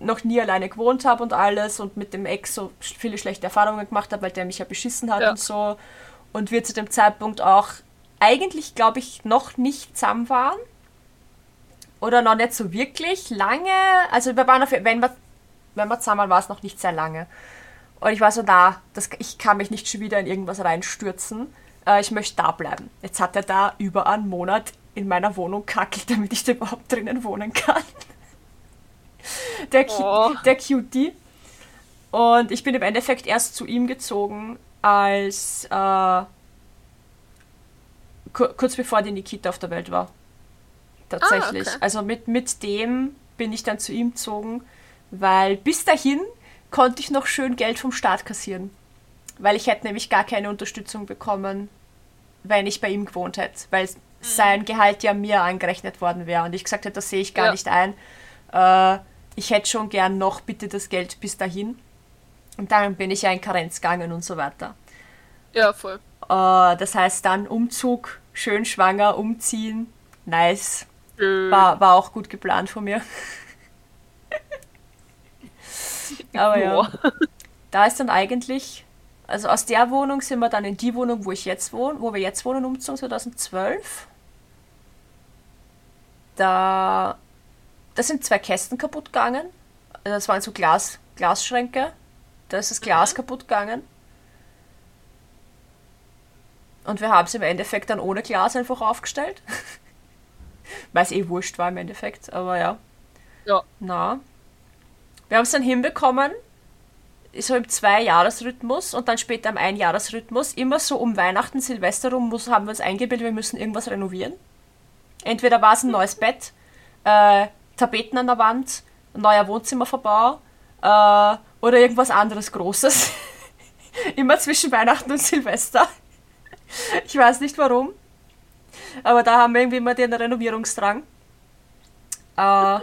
noch nie alleine gewohnt habe und alles und mit dem Ex so viele schlechte Erfahrungen gemacht habe, weil der mich ja beschissen hat Ja. und so. Und wir zu dem Zeitpunkt auch eigentlich, glaube ich, noch nicht zusammen waren. Oder noch nicht so wirklich lange. Also wir waren auf, wenn wir, wenn wir zusammen waren, war es noch nicht sehr lange. Und ich war so, na, das, ich kann mich nicht schon wieder in irgendwas reinstürzen. Äh, ich möchte da bleiben. Jetzt hat er da über einen Monat in meiner Wohnung kackelt, damit ich da überhaupt drinnen wohnen kann. Der, Oh. der Cutie. Und ich bin im Endeffekt erst zu ihm gezogen, als äh, ku- kurz bevor die Nikita auf der Welt war. Tatsächlich. Ah, okay. Also mit, mit dem bin ich dann zu ihm gezogen, weil bis dahin konnte ich noch schön Geld vom Staat kassieren. Weil ich hätte nämlich gar keine Unterstützung bekommen, wenn ich bei ihm gewohnt hätte. Weil sein Gehalt ja mir angerechnet worden wäre. Und ich gesagt hätte, das sehe ich gar Ja. nicht ein. Äh, ich hätte schon gern noch bitte das Geld bis dahin. Und dann bin ich ja in Karenz gegangen und so weiter. ja, voll. Äh, das heißt dann Umzug, schön schwanger, umziehen. Nice. Äh, War, war auch gut geplant von mir. Aber ja. ja. Da ist dann eigentlich, also aus der Wohnung sind wir dann in die Wohnung, wo ich jetzt wohne, wo wir jetzt wohnen, umgezogen 2012. Da, da sind zwei Kästen kaputt gegangen. Also Das waren so Glas, Glasschränke. Da ist das Glas kaputt gegangen. Und wir haben es im Endeffekt dann ohne Glas einfach aufgestellt. Weil es eh wurscht war im Endeffekt, aber ja. Ja. Na. Wir haben es dann hinbekommen, so im Zwei-Jahres-Rhythmus und dann später im Ein-Jahres-Rhythmus. Immer so um Weihnachten, Silvester rum muss, haben wir uns eingebildet, wir müssen irgendwas renovieren. Entweder war es ein neues Bett, äh, Tapeten an der Wand, ein neuer Wohnzimmerverbau äh, oder irgendwas anderes Großes. Immer zwischen Weihnachten und Silvester. Ich weiß nicht warum. Aber da haben wir irgendwie immer den Renovierungsdrang. Äh,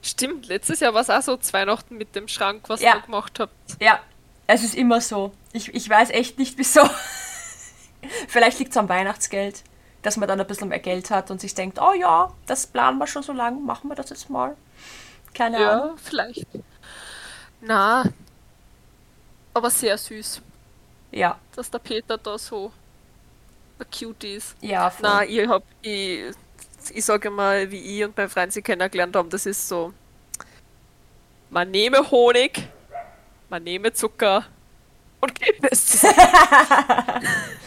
Stimmt, letztes Jahr war es auch so Weihnachten mit dem Schrank, was Ja. ihr gemacht habt. Ja, es ist immer so. Ich, ich weiß echt nicht wieso. Vielleicht liegt es am Weihnachtsgeld, dass man dann ein bisschen mehr Geld hat und sich denkt, oh ja, das planen wir schon so lange, machen wir das jetzt mal. Keine Ahnung. Ja, vielleicht. Na, aber sehr süß, Ja, dass der Peter da so ein Cutie ist. ja, voll. Na, ich hab, ich, ich sage mal, wie ich und mein Freund sie kennengelernt haben, das ist so, man nehme Honig, man nehme Zucker und gibt es.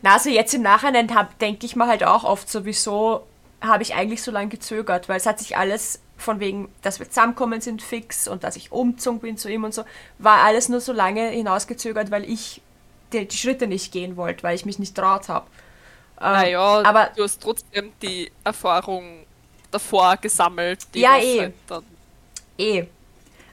Na, also jetzt im Nachhinein denke ich mir halt auch oft so, wieso habe ich eigentlich so lange gezögert, weil es hat sich alles von wegen, dass wir zusammenkommen sind fix und dass ich umgezogen bin zu ihm und so, war alles nur so lange hinausgezögert, weil ich die, die Schritte nicht gehen wollte, weil ich mich nicht traut habe. Naja, aber- du hast trotzdem die Erfahrung davor gesammelt. Die Ja, eh. halt Eh.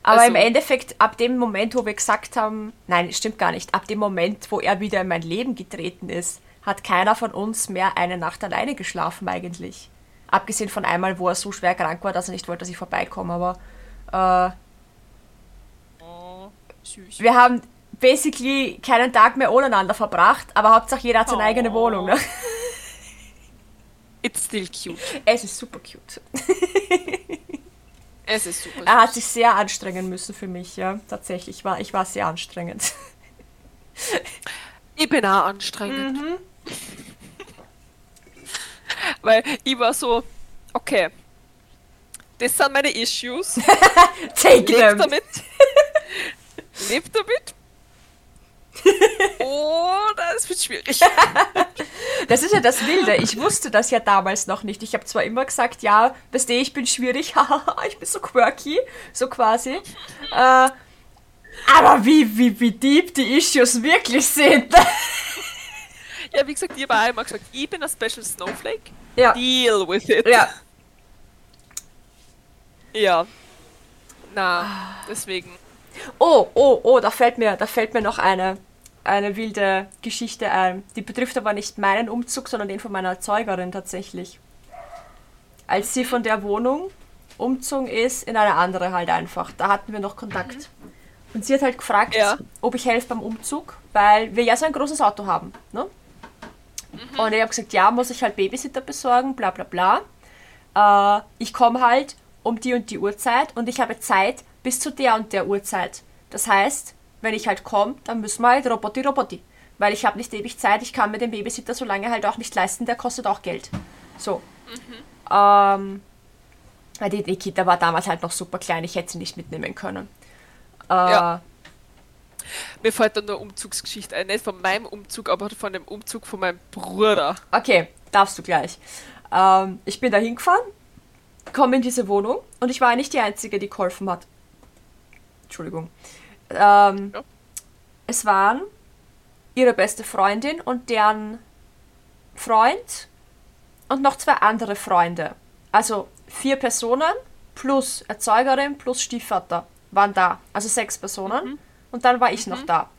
Aber Also- im Endeffekt, ab dem Moment, wo wir gesagt haben, nein, stimmt gar nicht, ab dem Moment, wo er wieder in mein Leben getreten ist, hat keiner von uns mehr eine Nacht alleine geschlafen eigentlich. Abgesehen von einmal, wo er so schwer krank war, dass er nicht wollte, dass ich vorbeikomme. Aber äh, oh, süß. wir haben basically keinen Tag mehr ohneinander verbracht, aber Hauptsache jeder hat seine Oh. eigene Wohnung. Ne? It's still cute. Es ist super cute. Es ist super. Er hat sich sehr anstrengen müssen für mich, ja. Tatsächlich, war, ich war sehr anstrengend. Ich bin auch anstrengend. Mhm. Weil ich war so, okay, das sind meine Issues. Take Leb them! damit. Leb damit. Oder es wird schwierig. Das ist ja das Wilde. Ich wusste das ja damals noch nicht. Ich habe zwar immer gesagt, ja, weißt du, ich bin schwierig, ich bin so quirky, so quasi. Äh, aber wie, wie, wie deep die Issues wirklich sind. Ja, wie gesagt, ich habe auch immer gesagt, ich bin ein Special Snowflake. ja. Deal with it. Ja. Ja. Na, deswegen. Oh, oh, oh, da fällt mir, da fällt mir noch eine, eine wilde Geschichte ein. Die betrifft aber nicht meinen Umzug, sondern den von meiner Erzeugerin tatsächlich. Als sie von der Wohnung umzogen ist in eine andere halt einfach. Da hatten wir noch Kontakt. Und sie hat halt gefragt, Ja. ob ich helfe beim Umzug, weil wir ja so ein großes Auto haben. Ne? Und ich habe gesagt, ja, muss ich halt Babysitter besorgen, bla bla bla. Äh, ich komme halt um die und die Uhrzeit und ich habe Zeit bis zu der und der Uhrzeit. Das heißt, wenn ich halt komme, dann müssen wir halt Roboti Roboti. Weil ich habe nicht ewig Zeit, ich kann mir den Babysitter so lange halt auch nicht leisten, der kostet auch Geld. So. Ähm, weil die, die Kita war damals halt noch super klein, ich hätte sie nicht mitnehmen können. Äh, Ja. Mir fällt dann nur Umzugsgeschichte ein. Nicht von meinem Umzug, aber von dem Umzug von meinem Bruder. Okay, darfst du gleich. Ähm, ich bin da hingefahren, komme in diese Wohnung und ich war nicht die Einzige, die geholfen hat. Entschuldigung. Ähm, Ja. Es waren ihre beste Freundin und deren Freund und noch zwei andere Freunde. Also vier Personen plus Erzeugerin plus Stiefvater waren da. Also sechs Personen. Und dann war ich noch da.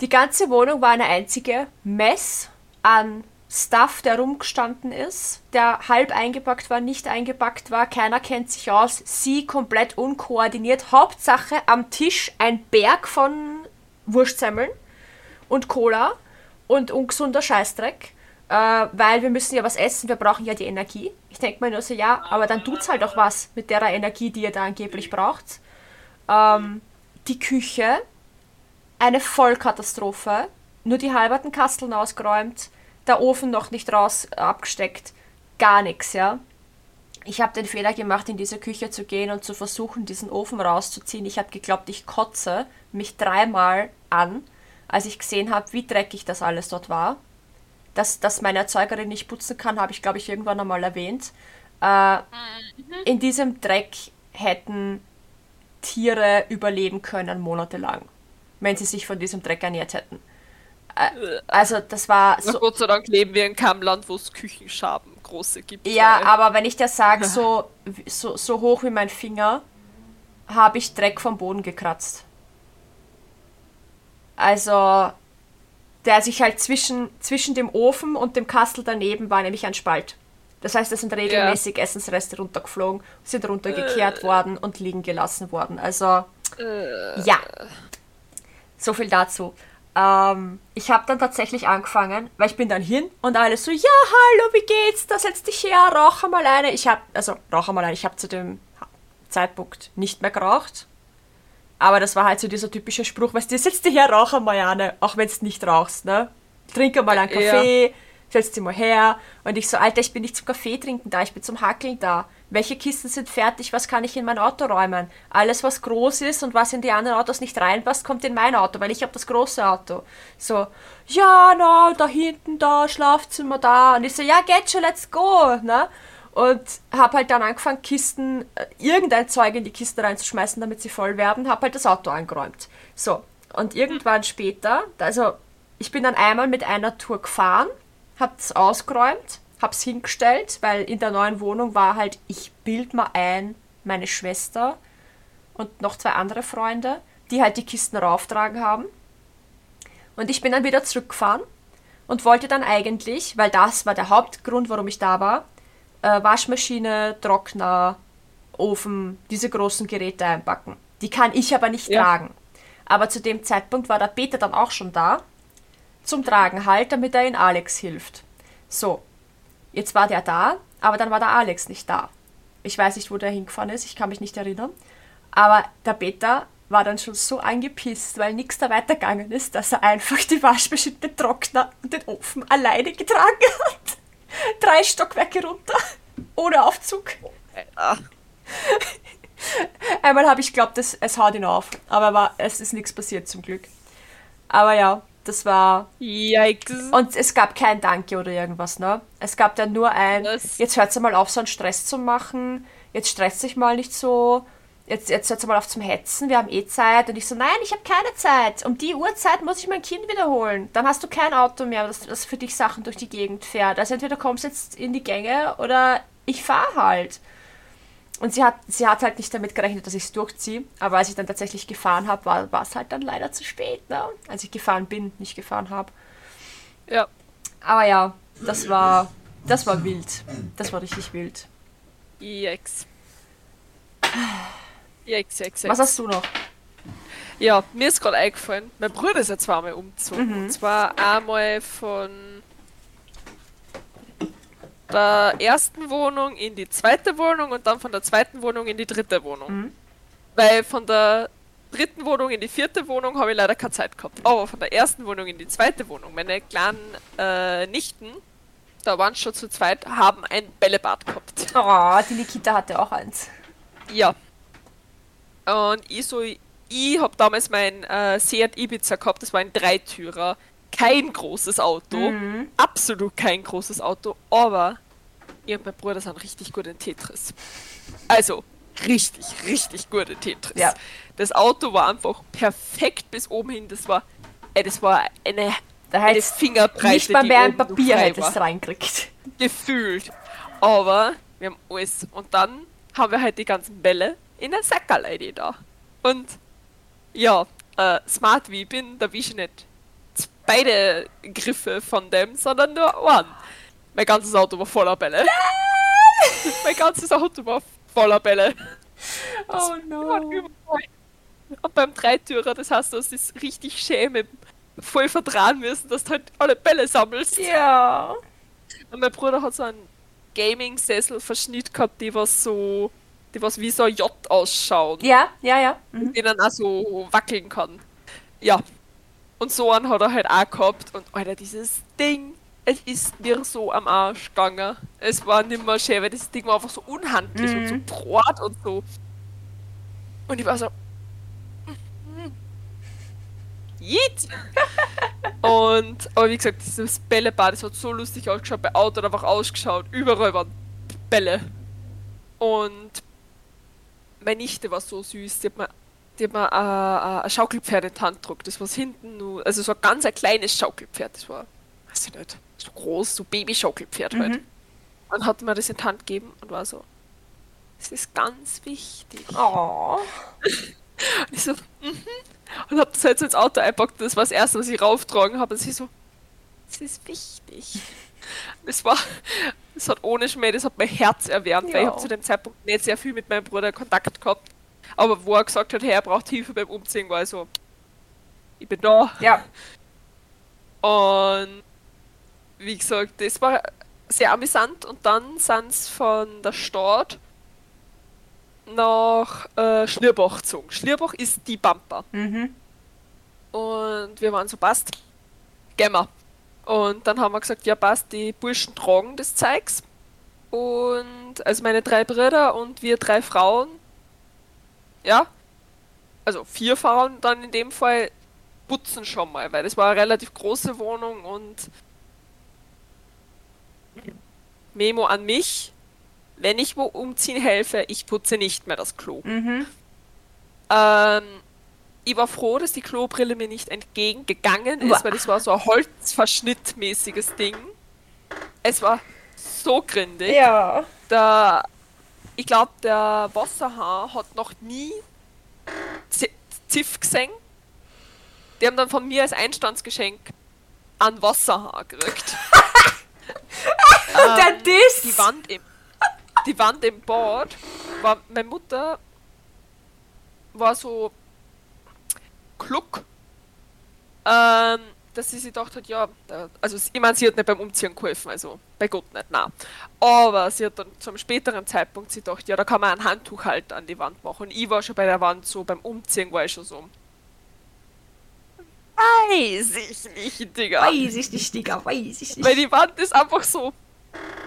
Die ganze Wohnung war eine einzige Mess an Stuff, der rumgestanden ist, der halb eingepackt war, nicht eingepackt war, keiner kennt sich aus, sie komplett unkoordiniert. Hauptsache am Tisch ein Berg von Wurstsemmeln und Cola und ungesunder Scheißdreck, äh, weil wir müssen ja was essen, wir brauchen ja die Energie. Ich denke mir nur so, ja, aber dann tut's halt auch was mit der Energie, die ihr da angeblich braucht. Ähm, die Küche, eine Vollkatastrophe. Nur die halberten Kasteln ausgeräumt, der Ofen noch nicht raus äh, abgesteckt, gar nichts, ja. Ich habe den Fehler gemacht, in diese Küche zu gehen und zu versuchen, diesen Ofen rauszuziehen. Ich habe geglaubt, ich kotze mich dreimal an, als ich gesehen habe, wie dreckig das alles dort war. Dass, dass meine Erzeugerin nicht putzen kann, habe ich, glaube ich, irgendwann einmal erwähnt. Äh, in diesem Dreck hätten Tiere überleben können monatelang, wenn sie sich von diesem Dreck ernährt hätten. Äh, Also das war Na, so, Gott sei Dank leben wir in keinem Land, wo es Küchenschaben große gibt. ja, weil- aber wenn ich dir sage, so, so, so hoch wie mein Finger, habe ich Dreck vom Boden gekratzt. Also, der sich halt zwischen, zwischen dem Ofen und dem Kastel daneben war, nämlich ein Spalt. Das heißt, es sind regelmäßig Essensreste runtergeflogen, sind runtergekehrt worden und liegen gelassen worden. Also, ja. So viel dazu. Ähm, ich habe dann tatsächlich angefangen, weil ich bin dann hin und alle so, ja, hallo, wie geht's? Da setz dich her, rauch einmal eine. Ich habe, also rauch einmal eine, ich habe zu dem Zeitpunkt nicht mehr geraucht. Aber das war halt so dieser typische Spruch, weißt du, setz dich her, rauch einmal eine, auch wenn du nicht rauchst, ne? Trink einmal einen Ja. Kaffee, setz dich mal her. Und ich so, Alter, ich bin nicht zum Kaffee trinken da, ich bin zum Hackeln da. Welche Kisten sind fertig? Was kann ich in mein Auto räumen? Alles, was groß ist und was in die anderen Autos nicht reinpasst, kommt in mein Auto, weil ich habe das große Auto. So, ja, na, da hinten, da, Schlafzimmer da. Und ich so, ja, geht schon, let's go, ne? Und habe halt dann angefangen, Kisten, äh, irgendein Zeug in die Kiste reinzuschmeißen, damit sie voll werden. Habe halt das Auto angeräumt. So, und irgendwann später, also ich bin dann einmal mit einer Tour gefahren, habe es ausgeräumt, habe es hingestellt, weil in der neuen Wohnung war halt, ich bild mal ein, meine Schwester und noch zwei andere Freunde, die halt die Kisten rauftragen haben. Und ich bin dann wieder zurückgefahren und wollte dann eigentlich, weil das war der Hauptgrund, warum ich da war, äh, Waschmaschine, Trockner, Ofen, diese großen Geräte einpacken. Die kann ich aber nicht Ja. tragen. Aber zu dem Zeitpunkt war der Peter dann auch schon da, zum Tragen halt, damit er in Alex hilft. So, jetzt war der da, aber dann war der Alex nicht da. Ich weiß nicht, wo der hingefahren ist, ich kann mich nicht erinnern. Aber der Peter war dann schon so angepisst, weil nichts da weitergegangen ist, dass er einfach die Waschmaschine, den Trockner und den Ofen alleine getragen hat. Drei Stockwerke runter, ohne Aufzug. Einmal habe ich geglaubt, es, es haut ihn auf, aber war, es ist nichts passiert zum Glück. Aber ja, das war. Yikes. Und es gab kein Danke oder irgendwas, ne? Es gab dann nur ein, Was? jetzt hört mal auf, so einen Stress zu machen, jetzt stresst sich mal nicht so, jetzt, jetzt hört mal auf zum Hetzen, wir haben eh Zeit. Und ich so, nein, ich habe keine Zeit. Um die Uhrzeit muss ich mein Kind wiederholen. Dann hast du kein Auto mehr, das, das für dich Sachen durch die Gegend fährt. Also entweder kommst du jetzt in die Gänge oder ich fahre halt. Und sie hat, sie hat halt nicht damit gerechnet, dass ich es durchziehe. Aber als ich dann tatsächlich gefahren habe, war, es halt dann leider zu spät, ne? Als ich gefahren bin, nicht gefahren habe. Ja. Aber ja, das war, das war wild. Das war richtig wild. Yikes. Yikes, yikes, Was yikes. hast du noch? Ja, mir ist gerade eingefallen, mein Bruder ist ja zweimal umgezogen. Und zwar einmal von der ersten Wohnung in die zweite Wohnung und dann von der zweiten Wohnung in die dritte Wohnung. Weil von der dritten Wohnung in die vierte Wohnung habe ich leider keine Zeit gehabt. Aber von der ersten Wohnung in die zweite Wohnung, meine kleinen äh, Nichten, da waren schon zu zweit, haben ein Bällebad gehabt. Oh, die Nikita hatte auch eins. Ja. Und ich so, ich habe damals mein äh, Seat Ibiza gehabt, das war ein Dreitürer. Kein großes Auto. Absolut kein großes Auto. Aber ich und mein Bruder sind richtig gut in Tetris. Also, richtig, richtig gut in Tetris. Ja. Das Auto war einfach perfekt bis oben hin. Das war, ey, das war eine, Da eine Fingerbreite, nicht mal mehr ein Papier hättest war reinkriegt. gefühlt. Aber wir haben alles. Und dann haben wir halt die ganzen Bälle in der Sackerleide da. Und ja, äh, smart wie ich bin, da wische ich nicht beide Griffe von dem, sondern nur einen. Mein ganzes Auto war voller Bälle. mein ganzes Auto war voller Bälle. Oh Die waren überall. Und beim Dreitürer, das heißt, du hast das richtig schön mit voll vertrauen müssen, dass du halt alle Bälle sammelst. Ja. Und mein Bruder hat so einen Gaming-Sessel-Verschnitt gehabt, die was so, die was wie so ein J ausschauen, Ja, ja, ja. Mhm. den dann auch so wackeln kann. Ja. Und so einen hat er halt auch gehabt. Und Alter, dieses Ding, es ist mir so am Arsch gegangen. Es war nimmer schön, weil das Ding war einfach so unhandlich und so brot und so. Und ich war so. Jeet! und, aber wie gesagt, dieses Bällebad, das hat so lustig ausgeschaut, bei Auto einfach ausgeschaut, überall waren Bälle. Und meine Nichte war so süß, die hat mir, die mir äh, äh, ein Schaukelpferd in die Hand gedruckt. Das war hinten nur, also so ein ganz ein kleines Schaukelpferd, das war, weiß ich nicht, so groß, so Baby-Schaukelpferd halt. Und hat mir das in die Hand gegeben und war so, das ist ganz wichtig. Oh. Und ich so, mhm. Und hab das halt so ins Auto eingepackt. Das war das erste, was ich rauftragen habe. Und sie so, das ist wichtig. Das war, das hat ohne Schmäh, das hat mein Herz erwärmt, weil ich Ja. habe zu dem Zeitpunkt nicht sehr viel mit meinem Bruder Kontakt gehabt. Aber wo er gesagt hat, hey, er braucht Hilfe beim Umziehen, war so, ich bin da. Ja. Und wie gesagt, das war sehr amüsant. Und dann sind sie von der Stadt nach äh, Schlierbach gezogen. Schlierbach ist die Bumper. Mhm. Und wir waren so, passt, gehen wir. Und dann haben wir gesagt, ja passt, die Burschen tragen das Zeugs. Und also meine drei Brüder und wir drei Frauen, ja, also vier Frauen dann in dem Fall, putzen schon mal, weil das war eine relativ große Wohnung und Memo an mich, wenn ich wo umziehen helfe, ich putze nicht mehr das Klo. Mhm. Ähm, ich war froh, dass die Klobrille mir nicht entgegengegangen ist, Uah. weil das war so ein Holzverschnittmäßiges Ding. Es war so grindig. Ja. Der, ich glaube, der Wasserhahn hat noch nie Z- Ziff gesehen. Die haben dann von mir als Einstandsgeschenk einen Wasserhahn gekriegt. Der Diss. die Wand im, die Wand im Bad war, meine Mutter war so klug, ähm, dass sie sich gedacht hat, ja, also ich meine, sie hat nicht beim Umziehen geholfen, also bei Gott nicht, nein. Aber sie hat dann zum späteren Zeitpunkt sie gedacht, ja, da kann man ein Handtuch halt an die Wand machen. Und ich war schon bei der Wand so, beim Umziehen war ich schon so. Weiß ich nicht, Digga. Weiß ich nicht, Digga, weiß ich nicht. Weil die Wand ist einfach so,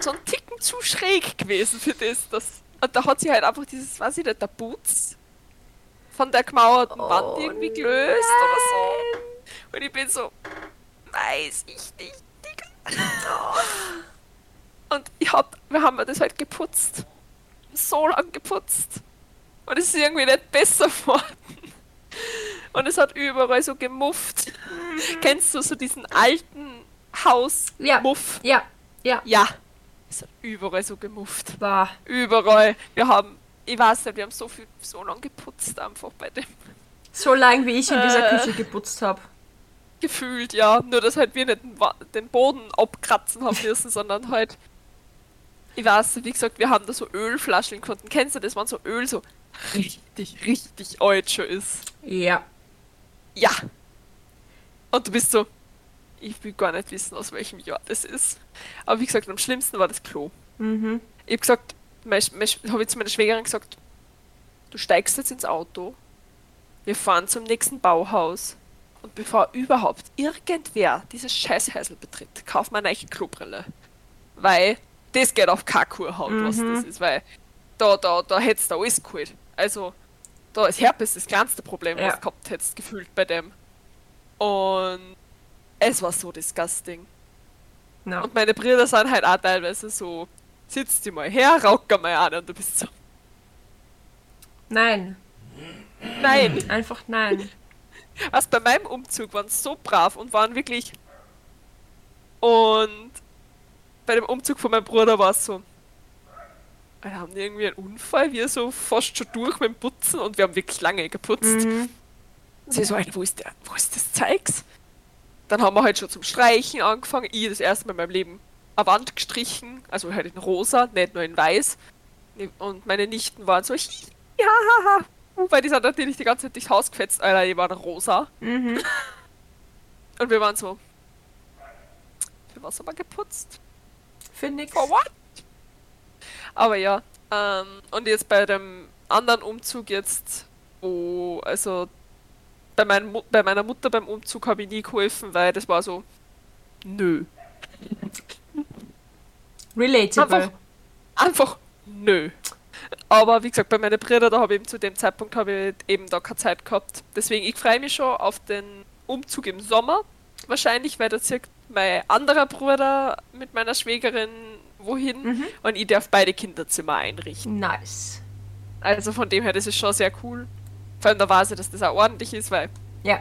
so ein Ticken zu schräg gewesen für das. das und da hat sie halt einfach dieses, weiß ich nicht, der Putz von der gemauerten Oh, Wand irgendwie gelöst oder so. Und ich bin so, weiß ich nicht, Digga. Und ich hab, wir haben das halt geputzt. So lang geputzt. Und es ist irgendwie nicht besser geworden. Und es hat überall so gemufft. Kennst du so diesen alten Ja. Haus-Muff? Ja, ja, Ja. Es hat überall so gemufft. war. Überall. Wir haben, ich weiß nicht, wir haben so viel, so lang geputzt einfach bei dem. So lang wie ich in dieser Äh. Küche geputzt habe. Gefühlt, ja. Nur, dass halt wir nicht den, Boden abkratzen haben müssen, sondern halt, ich weiß, wie gesagt, wir haben da so Ölflaschen gefunden. Kennst du das, wenn so Öl so richtig, richtig alt schon ist? Ja. Ja. Und du bist so, ich will gar nicht wissen, aus welchem Jahr das ist. Aber wie gesagt, am schlimmsten war das Klo. Mhm. Ich hab gesagt, habe ich zu meiner Schwägerin gesagt, du steigst jetzt ins Auto, wir fahren zum nächsten Bauhaus und bevor überhaupt irgendwer dieses Scheißhäusl betritt, kauf mir eine Klobrille. Weil das geht auf Kakurhaut, was Mhm. das ist, weil da, da, da hättest du alles geholt. Also, da ist Herpes das kleinste Problem, Ja. was du gehabt hättest, gefühlt bei dem. Und es war so disgusting. No. Und meine Brüder sind halt auch teilweise so, sitz die mal her, rauck mal an und du bist so, Nein, nein. einfach nein. Was bei meinem Umzug waren sie so brav und waren wirklich. Und bei dem Umzug von meinem Bruder war es so. Wir haben die irgendwie einen Unfall, wir so fast schon durch mit dem Putzen und wir haben wirklich lange geputzt. Mhm. Sie so, "Alter, wo ist der, wo ist das Zeugs? Dann haben wir halt schon zum Streichen angefangen. Ich das erste Mal in meinem Leben eine Wand gestrichen, also halt in rosa, nicht nur in weiß. Und meine Nichten waren so, ja. Weil die sind natürlich die ganze Zeit durchs Haus gefetzt, Alter, die waren rosa. Mhm. Und wir waren so, für was haben wir geputzt? Für nix. For what? Aber ja, ähm, und jetzt bei dem anderen Umzug jetzt, wo, also bei, mein, bei meiner Mutter beim Umzug habe ich nie geholfen, weil das war so, nö. Relatable. Einfach, einfach nö. Aber wie gesagt, bei meinen Brüdern, da habe ich eben zu dem Zeitpunkt habe ich eben da keine Zeit gehabt. Deswegen, ich freue mich schon auf den Umzug im Sommer. Wahrscheinlich, weil da zieht mein anderer Bruder mit meiner Schwägerin wohin Mhm. und ich darf beide Kinderzimmer einrichten. Nice. Also von dem her, das ist schon sehr cool. Vor allem da weiß ich, dass das auch ordentlich ist, weil Ja.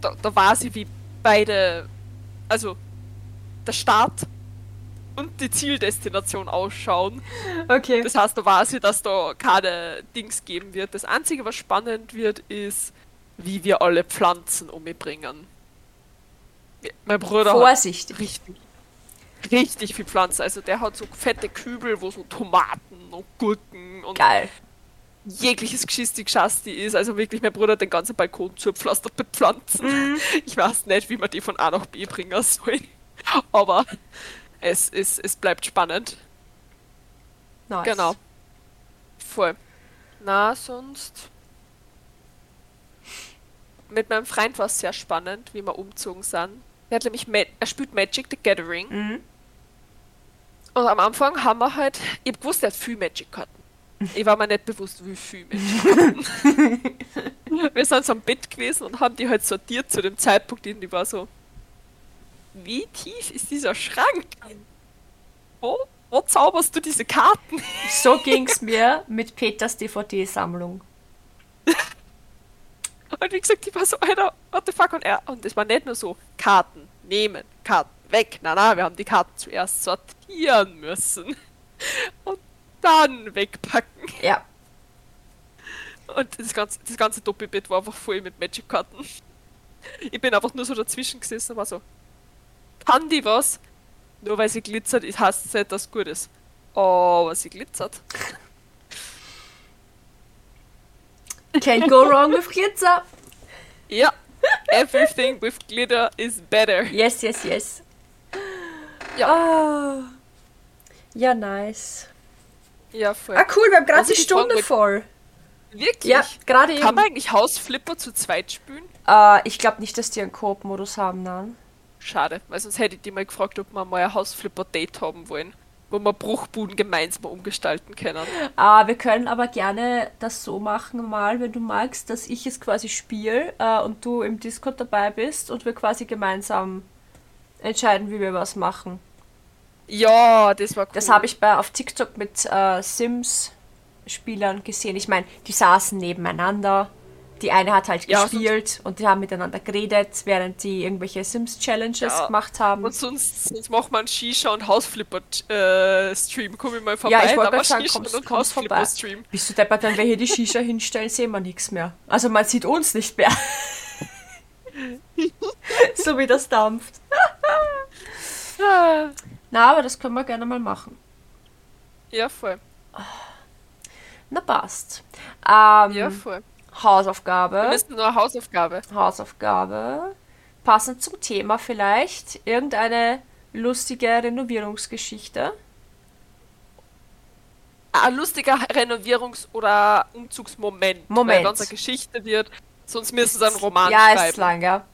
da, da weiß ich, wie beide, also der Start und die Zieldestination ausschauen. Okay. Das heißt, da weiß ich, dass da keine Dings geben wird. Das Einzige, was spannend wird, ist, wie wir alle Pflanzen umbringen. Mein Bruder hat Vorsichtig. richtig, richtig viel Pflanzen. Also der hat so fette Kübel, wo so Tomaten und Gurken und Geil. jegliches Geschisti Geschasti ist. Also wirklich, mein Bruder hat den ganzen Balkon zugepflastert mit Pflanzen. Ich weiß nicht, wie man die von A nach B bringen soll. Aber es, ist, es bleibt spannend. Nice. Genau. Voll. Na, sonst. Mit meinem Freund war es sehr spannend, wie wir umzogen sind. Er hat nämlich Ma er spielt Magic the Gathering. Mhm. Und am Anfang haben wir halt. Ich hab gewusst, er hat viel Magic-Karten. Ich war mir nicht bewusst, wie viel Magic-Karten. wir sind so am Bett gewesen und haben die halt sortiert zu dem Zeitpunkt, in die war so. Wie tief ist dieser Schrank? Wo, wo zauberst du diese Karten? So ging's mir mit Peters DVD-Sammlung. Und wie gesagt, ich war so, Alter, what the fuck? Und er, und es war nicht nur so, Karten nehmen, Karten weg. Na, na, wir haben die Karten zuerst sortieren müssen. Und dann wegpacken. Ja. Und das ganze, das ganze Doppelbett war einfach voll mit Magic-Karten. Ich bin einfach nur so dazwischen gesessen und war so, kann die was? Nur weil sie glitzert, ist heißt es nicht, dass es gut ist. Aber sie glitzert. Can't go wrong with Glitzer. Ja. Everything with glitter is better. Yes, yes, yes. Ja. Ah. Ja, nice. Ja, voll. Ah, cool, wir haben gerade Also die Stunde mit- voll. Wirklich? Ja, gerade Kann eben. man eigentlich Hausflipper zu zweit spielen? Äh, ich glaube nicht, dass die einen Koop-Modus haben, nein. Schade, weil sonst hätte ich die mal gefragt, ob wir mal ein Hausflipper-Date haben wollen, wo wir Bruchbuden gemeinsam umgestalten können. Äh, wir können aber gerne das so machen, mal, wenn du magst, dass ich es quasi spiele äh, und du im Discord dabei bist und wir quasi gemeinsam entscheiden, wie wir was machen. Ja, das war cool. Das habe ich bei auf TikTok mit äh, Sims-Spielern gesehen. Ich meine, die saßen nebeneinander. Die eine hat halt Ja, gespielt und die haben miteinander geredet, während die irgendwelche Sims-Challenges Ja. gemacht haben. Und sonst, sonst machen wir einen Shisha- und Hausflipper-Stream. Komm ich mal vorbei. Ja, ich wollte sagen, Shisha- kommst, und kommst vorbei. Hausflipper-Stream. Bist du deppert, wenn wir hier die Shisha hinstellen, sehen wir nichts mehr. Also man sieht uns nicht mehr. so wie das dampft. Na, aber das können wir gerne mal machen. Ja, voll. Na, passt. Ähm, Ja, voll. Wir Hausaufgabe. müssen nur Hausaufgabe. Hausaufgabe. Passend zum Thema vielleicht irgendeine lustige Renovierungsgeschichte. Ein lustiger Renovierungs- oder Umzugsmoment. Moment. Weil eine Geschichte wird, sonst müssen sie einen Roman ja, schreiben. ist lang, ja.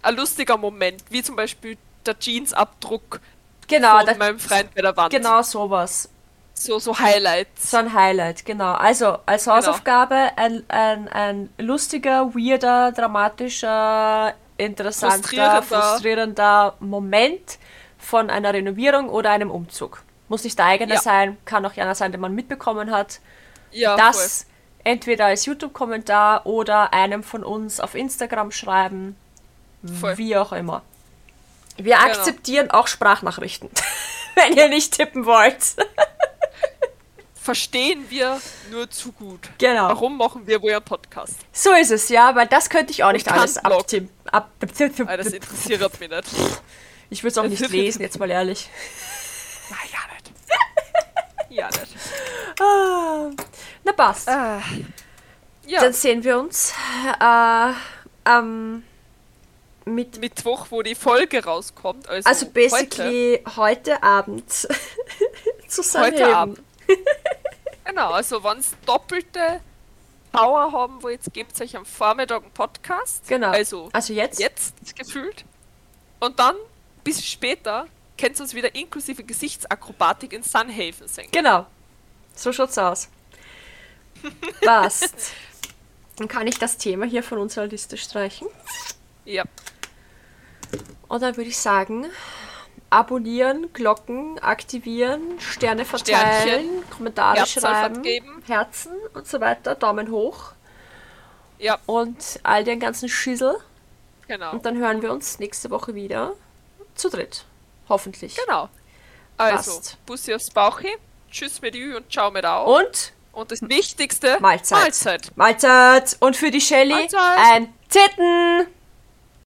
Ein lustiger Moment, wie zum Beispiel der Jeansabdruck Genau, von meinem Freund bei der Wand. genau sowas. So, so Highlights. So ein Highlight, genau. Also als Genau. Hausaufgabe ein, ein, ein lustiger, weirder, dramatischer, interessanter, Frustrierender. frustrierender Moment von einer Renovierung oder einem Umzug. Muss nicht der eigene Ja. sein, kann auch einer sein, den man mitbekommen hat. Ja, das entweder als YouTube-Kommentar oder einem von uns auf Instagram schreiben, Voll. wie auch immer. Wir Genau. akzeptieren auch Sprachnachrichten, wenn ihr nicht tippen wollt. Verstehen wir nur zu gut. genau. Warum machen wir wohl einen Podcast? So ist es, ja, weil das könnte ich auch nicht alles abtippen. Ab das interessiert mich nicht. ich würde es auch nicht lesen, jetzt mal ehrlich. Na, ja nicht. ja nicht. Ah, na passt. Ah. Ja, Dann sehen wir uns äh, am mit, Mittwoch, wo die Folge rauskommt. Also, also basically heute, Abend zusammen. Heute, heute Abend. genau, also wenn es doppelte Power haben wollt, gebt euch am Vormittag einen Podcast. Genau. Also Also jetzt? jetzt gefühlt. Und dann, bis später, könnt ihr uns wieder inklusive Gesichtsakrobatik in Sunhaven singen. Genau. So schaut's aus. Passt. Dann kann ich das Thema hier von unserer Liste streichen. Ja, Und dann würde ich sagen, abonnieren, Glocken aktivieren, Sterne verteilen, Sternchen, Kommentare Herzerl schreiben, vergeben. Herzen und so weiter, Daumen hoch ja, und all den ganzen Schüssel. genau. Und dann hören wir uns nächste Woche wieder zu dritt. Hoffentlich. Genau. Also, Passt. Bussi aufs Bauchi, Tschüss mit Ü und Ciao mit Au. Und Und das Wichtigste, Mahlzeit. Mahlzeit. Mahlzeit. Und für die Shelly ein Titten.